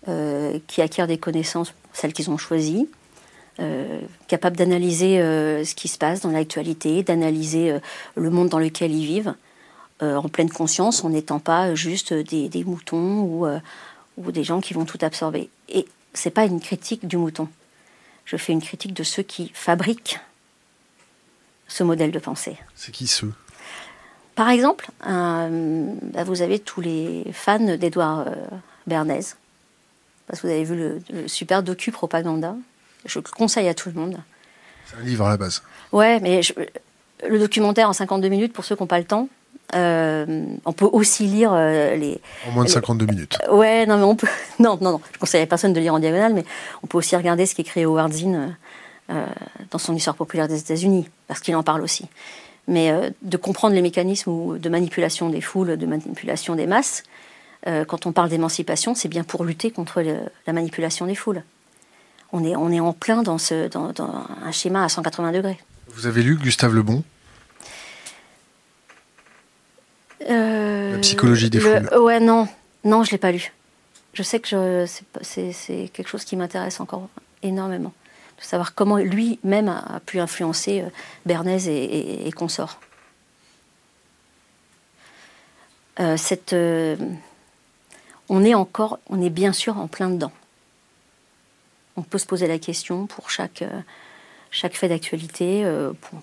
Speaker 2: euh, qui acquièrent des connaissances, celles qu'ils ont choisies, euh, capables d'analyser ce qui se passe dans l'actualité, d'analyser le monde dans lequel ils vivent, en pleine conscience, en n'étant pas juste des, des moutons ou, ou, des gens qui vont tout absorber. Et c'est pas une critique du mouton. Je fais une critique de ceux qui fabriquent ce modèle de pensée.
Speaker 1: C'est qui ceux?
Speaker 2: Par exemple, euh, bah, vous avez tous les fans d'Edouard euh, Bernays, parce que vous avez vu le, super docu Propaganda. Je le conseille à tout le monde.
Speaker 1: C'est un livre à la base.
Speaker 2: Ouais, mais le documentaire en 52 minutes, pour ceux qui n'ont pas le temps, euh, on peut aussi lire les.
Speaker 1: En moins de 52 minutes.
Speaker 2: ouais, non, mais on peut. Non, non, non. Je conseille à personne de lire en diagonale, mais on peut aussi regarder ce qu'écrit Howard Zinn euh, dans son histoire populaire des États-Unis, parce qu'il en parle aussi. Mais euh, de comprendre les mécanismes de manipulation des foules, de manipulation des masses, euh, quand on parle d'émancipation, c'est bien pour lutter contre la manipulation des foules. On est, on est en plein dans, ce, dans, un schéma à 180 degrés.
Speaker 1: Vous avez lu Gustave Le Bon La psychologie des foules.
Speaker 2: Ouais, non, non, je l'ai pas lu. Je sais que c'est quelque chose qui m'intéresse encore énormément savoir comment lui-même a, pu influencer euh, Bernays et, consorts. Euh, cette, euh, on est encore, on est bien sûr en plein dedans. On peut se poser la question pour chaque, chaque fait d'actualité,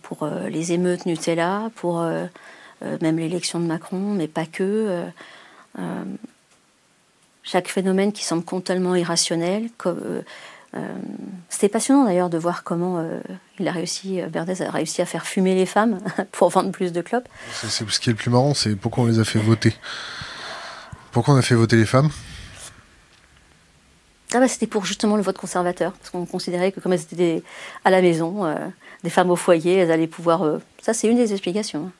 Speaker 2: pour, les émeutes Nutella, pour même l'élection de Macron, mais pas que. chaque phénomène qui semble totalement irrationnel, euh, c'était passionnant d'ailleurs de voir comment euh, il a réussi, euh, Berdès a réussi à faire fumer les femmes pour vendre plus de clopes.
Speaker 1: C'est, ce qui est le plus marrant, c'est pourquoi on les a fait voter? Pourquoi on a fait voter les femmes?
Speaker 2: Ah bah, C'était pour justement le vote conservateur, parce qu'on considérait que comme elles étaient à la maison, des femmes au foyer, elles allaient pouvoir... ça c'est une des explications, hein,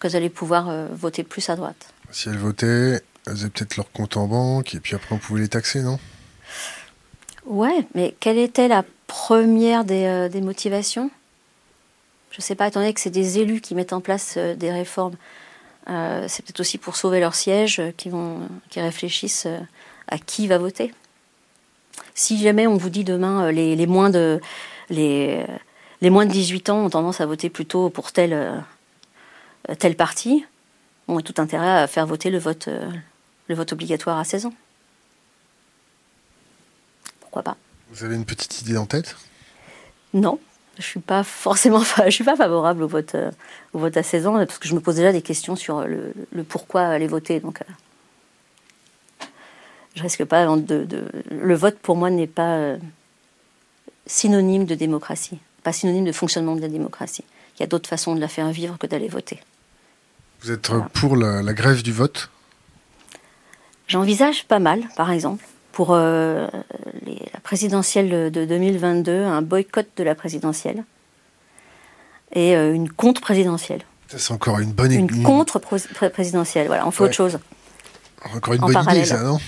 Speaker 2: qu'elles allaient pouvoir voter plus à droite.
Speaker 1: Si elles votaient, elles avaient peut-être leur compte en banque, et puis après on pouvait les taxer, non?
Speaker 2: Ouais, mais quelle était la première des, euh, motivations? Je ne sais pas, étant donné que c'est des élus qui mettent en place euh, des réformes, euh, c'est peut-être aussi pour sauver leur siège qui, vont, qui réfléchissent à qui va voter. Si jamais on vous dit demain les, moins de, les, les moins de 18 ans ont tendance à voter plutôt pour tel, tel parti, on a tout intérêt à faire voter le vote, le vote obligatoire à 16 ans pas.
Speaker 1: Vous avez une petite idée en tête?
Speaker 2: Non, je suis pas forcément, je suis pas favorable au vote, euh, au vote à 16 ans parce que je me pose déjà des questions sur le, pourquoi aller voter. Donc, euh, je risque pas de, le vote pour moi n'est pas euh, synonyme de démocratie, pas synonyme de fonctionnement de la démocratie. Il y a d'autres façons de la faire vivre que d'aller voter.
Speaker 1: Vous êtes pour la grève du vote?
Speaker 2: J'envisage pas mal, par exemple pour euh, la présidentielle de 2022, un boycott de la présidentielle et euh, une contre-présidentielle.
Speaker 1: C'est encore une bonne
Speaker 2: Une contre-présidentielle, voilà, on fait autre chose.
Speaker 1: Encore une bonne idée, ça, non?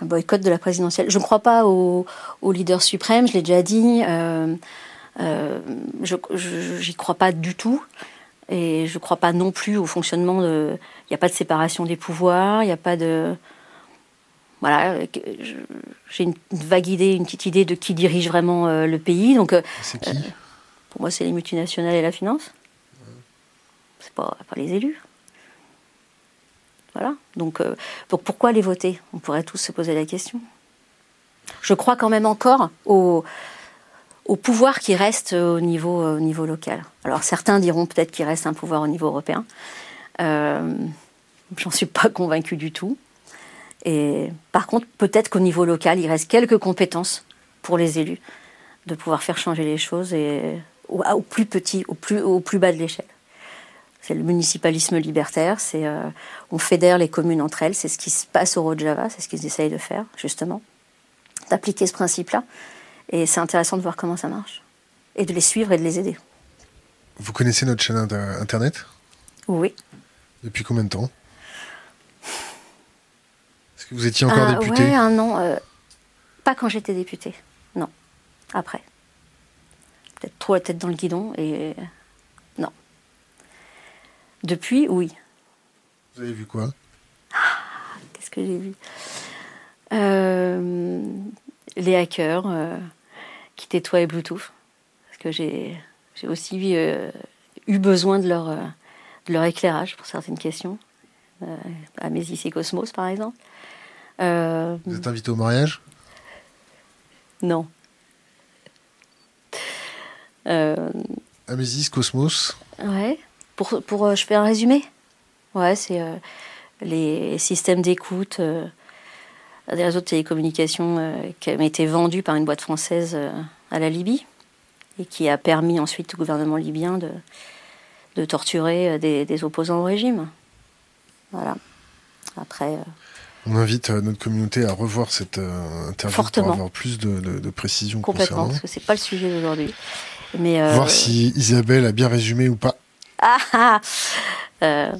Speaker 2: Un boycott de la présidentielle. Je ne crois pas au, leader suprême, je l'ai déjà dit. Euh, je n'y crois pas du tout. Et je ne crois pas non plus au fonctionnement de. Il n'y a pas de séparation des pouvoirs, il n'y a pas de. Voilà, j'ai une vague idée, une petite idée de qui dirige vraiment euh, le pays. Donc, euh,
Speaker 1: qui?
Speaker 2: euh, Pour moi, c'est les multinationales et la finance. C'est pas, pas les élus. Voilà. Donc, pourquoi les voter? On pourrait tous se poser la question. je crois quand même encore au, pouvoir qui reste au niveau, au niveau local. Alors certains diront peut-être qu'il reste un pouvoir au niveau européen. Euh, J'en suis pas convaincue du tout. Et par contre, peut-être qu'au niveau local, il reste quelques compétences pour les élus de pouvoir faire changer les choses au, plus petit, au plus bas de l'échelle. C'est le municipalisme libertaire, c'est euh, on fédère les communes entre elles, c'est ce qui se passe au Rojava, c'est ce qu'ils essayent de faire justement, d'appliquer ce principe-là. Et c'est intéressant de voir comment ça marche et de les suivre et de les aider.
Speaker 1: Vous connaissez notre chaîne internet?
Speaker 2: Oui.
Speaker 1: Depuis combien de temps? Est-ce que vous étiez encore
Speaker 2: Ah,
Speaker 1: député?
Speaker 2: Ouais, un an. euh, pas quand j'étais députée, non. Après. Peut-être trop la tête dans le guidon et. Depuis, oui.
Speaker 1: Vous avez vu quoi?
Speaker 2: Qu'est-ce que j'ai vu? Euh, Les hackers euh, qui nettoient les Bluetooth. Parce que j'ai aussi euh, eu besoin de leur, de leur éclairage pour certaines questions. Amésis et Cosmos, par exemple.
Speaker 1: Vous êtes invité au mariage?
Speaker 2: Non.
Speaker 1: Amésis, Cosmos
Speaker 2: Ouais. Pour, pour, euh, je fais un résumé? Ouais, c'est euh, les systèmes d'écoute euh, des réseaux de télécommunications euh, qui ont été vendus par une boîte française à la Libye et qui a permis ensuite au gouvernement libyen de, de torturer des, des opposants au régime. Voilà. Après,
Speaker 1: On invite notre communauté à revoir cette interview
Speaker 2: Fortement.
Speaker 1: pour avoir plus de, de- de précisions
Speaker 2: complètement,
Speaker 1: concernant.
Speaker 2: parce que c'est pas le sujet d'aujourd'hui. Mais
Speaker 1: Voir si Isabelle a bien résumé ou pas.
Speaker 2: Ah, ah. Euh,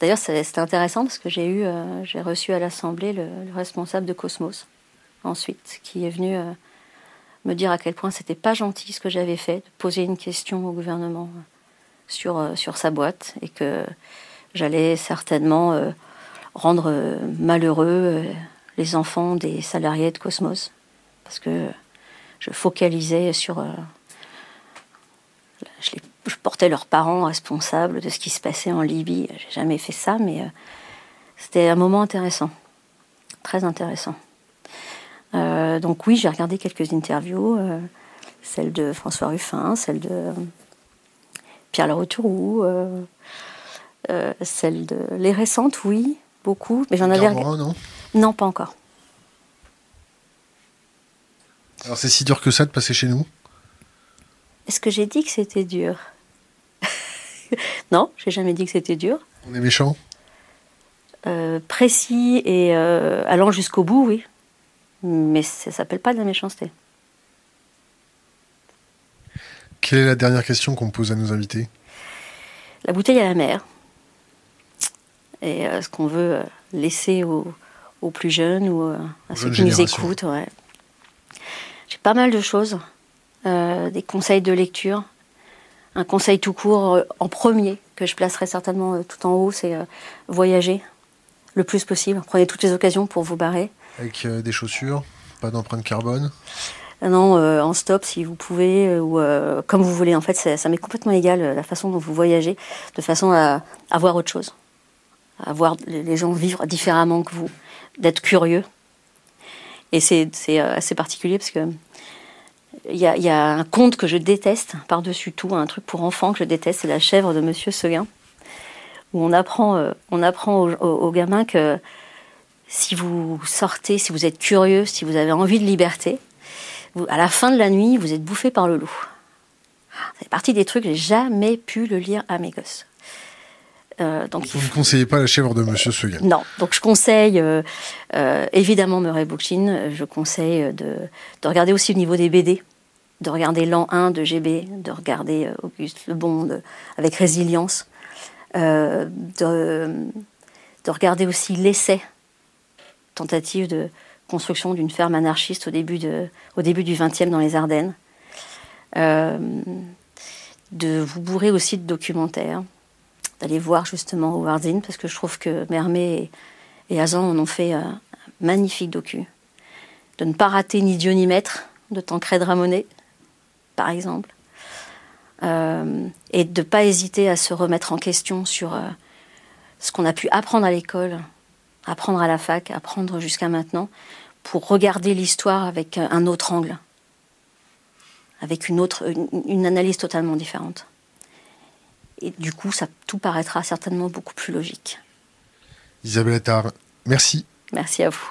Speaker 2: D'ailleurs, c'était intéressant parce que j'ai eu, euh, j'ai reçu à l'Assemblée le, le responsable de Cosmos ensuite, qui est venu euh, me dire à quel point c'était pas gentil ce que j'avais fait, de poser une question au gouvernement sur, sa boîte et que j'allais certainement rendre malheureux les enfants des salariés de Cosmos parce que je focalisais sur je portais leurs parents responsables de ce qui se passait en Libye. J'ai jamais fait ça, mais euh, c'était un moment intéressant, très intéressant. Euh, donc oui, j'ai regardé quelques interviews, euh, celle de François Ruffin, celle de Pierre euh, celle de les récentes, oui, beaucoup, mais j'en avais
Speaker 1: non
Speaker 2: pas encore.
Speaker 1: Alors c'est si dur que ça de passer chez nous?
Speaker 2: Est-ce que j'ai dit que c'était dur? Non, j'ai jamais dit que c'était dur.
Speaker 1: On est méchant?
Speaker 2: Euh, précis et euh, allant jusqu'au bout, oui. Mais ça s'appelle pas de la méchanceté.
Speaker 1: Quelle est la dernière question qu'on pose à nos invités?
Speaker 2: La bouteille à la mer. Et euh, ce qu'on veut laisser aux, aux plus jeunes ou à ceux qui nous écoutent. ouais. J'ai pas mal de choses. Des conseils de lecture. Un conseil tout court euh, en premier, que je placerai certainement euh, tout en haut, c'est euh, voyager le plus possible. Prenez toutes les occasions pour vous barrer.
Speaker 1: Avec des chaussures Pas d'empreinte carbone
Speaker 2: Non, euh, en stop si vous pouvez, euh, ou euh, comme vous voulez. En fait, ça, ça m'est complètement égal la façon dont vous voyagez, de façon à, à voir autre chose, à voir les gens vivre différemment que vous, d'être curieux. Et c'est assez particulier parce que il y a, il y a un conte que je déteste par-dessus tout, un truc pour enfants que je déteste, c'est La chèvre de Monsieur Seguin, où on apprend, euh, on apprend aux, aux- aux gamins que si vous sortez, si vous êtes curieux, si vous avez envie de liberté, vous- à la fin de la nuit, vous êtes bouffé par le loup. C'est partie des trucs, j'ai jamais pu le lire à mes gosses. Euh, donc,
Speaker 1: Vous ne conseillez pas la chèvre de Monsieur Seguin?
Speaker 2: non, donc je conseille euh, euh, évidemment Murray Bookchin, je conseille de, de regarder aussi au niveau des BD, de regarder l'an 1 de GB, de regarder euh, Auguste Le Bon avec résilience, euh, de, de regarder aussi l'essai, tentative de construction d'une ferme anarchiste au début, de, au début du 20e dans les Ardennes, Euh, de vous bourrer aussi de documentaires d'aller voir justement Howard Zinn, parce que je trouve que Mermet et, et Hazan en ont fait un magnifique docu. De ne pas rater ni Dieu ni maître de Tancred Ramonet, par exemple. Euh, et de ne pas hésiter à se remettre en question sur euh, ce qu'on a pu apprendre à l'école, apprendre à la fac, apprendre jusqu'à maintenant, pour regarder l'histoire avec un autre angle, avec une, autre, une, analyse totalement différente. Et du coup, ça, tout paraîtra certainement beaucoup plus logique.
Speaker 1: Isabelle Attard, merci.
Speaker 2: Merci à vous.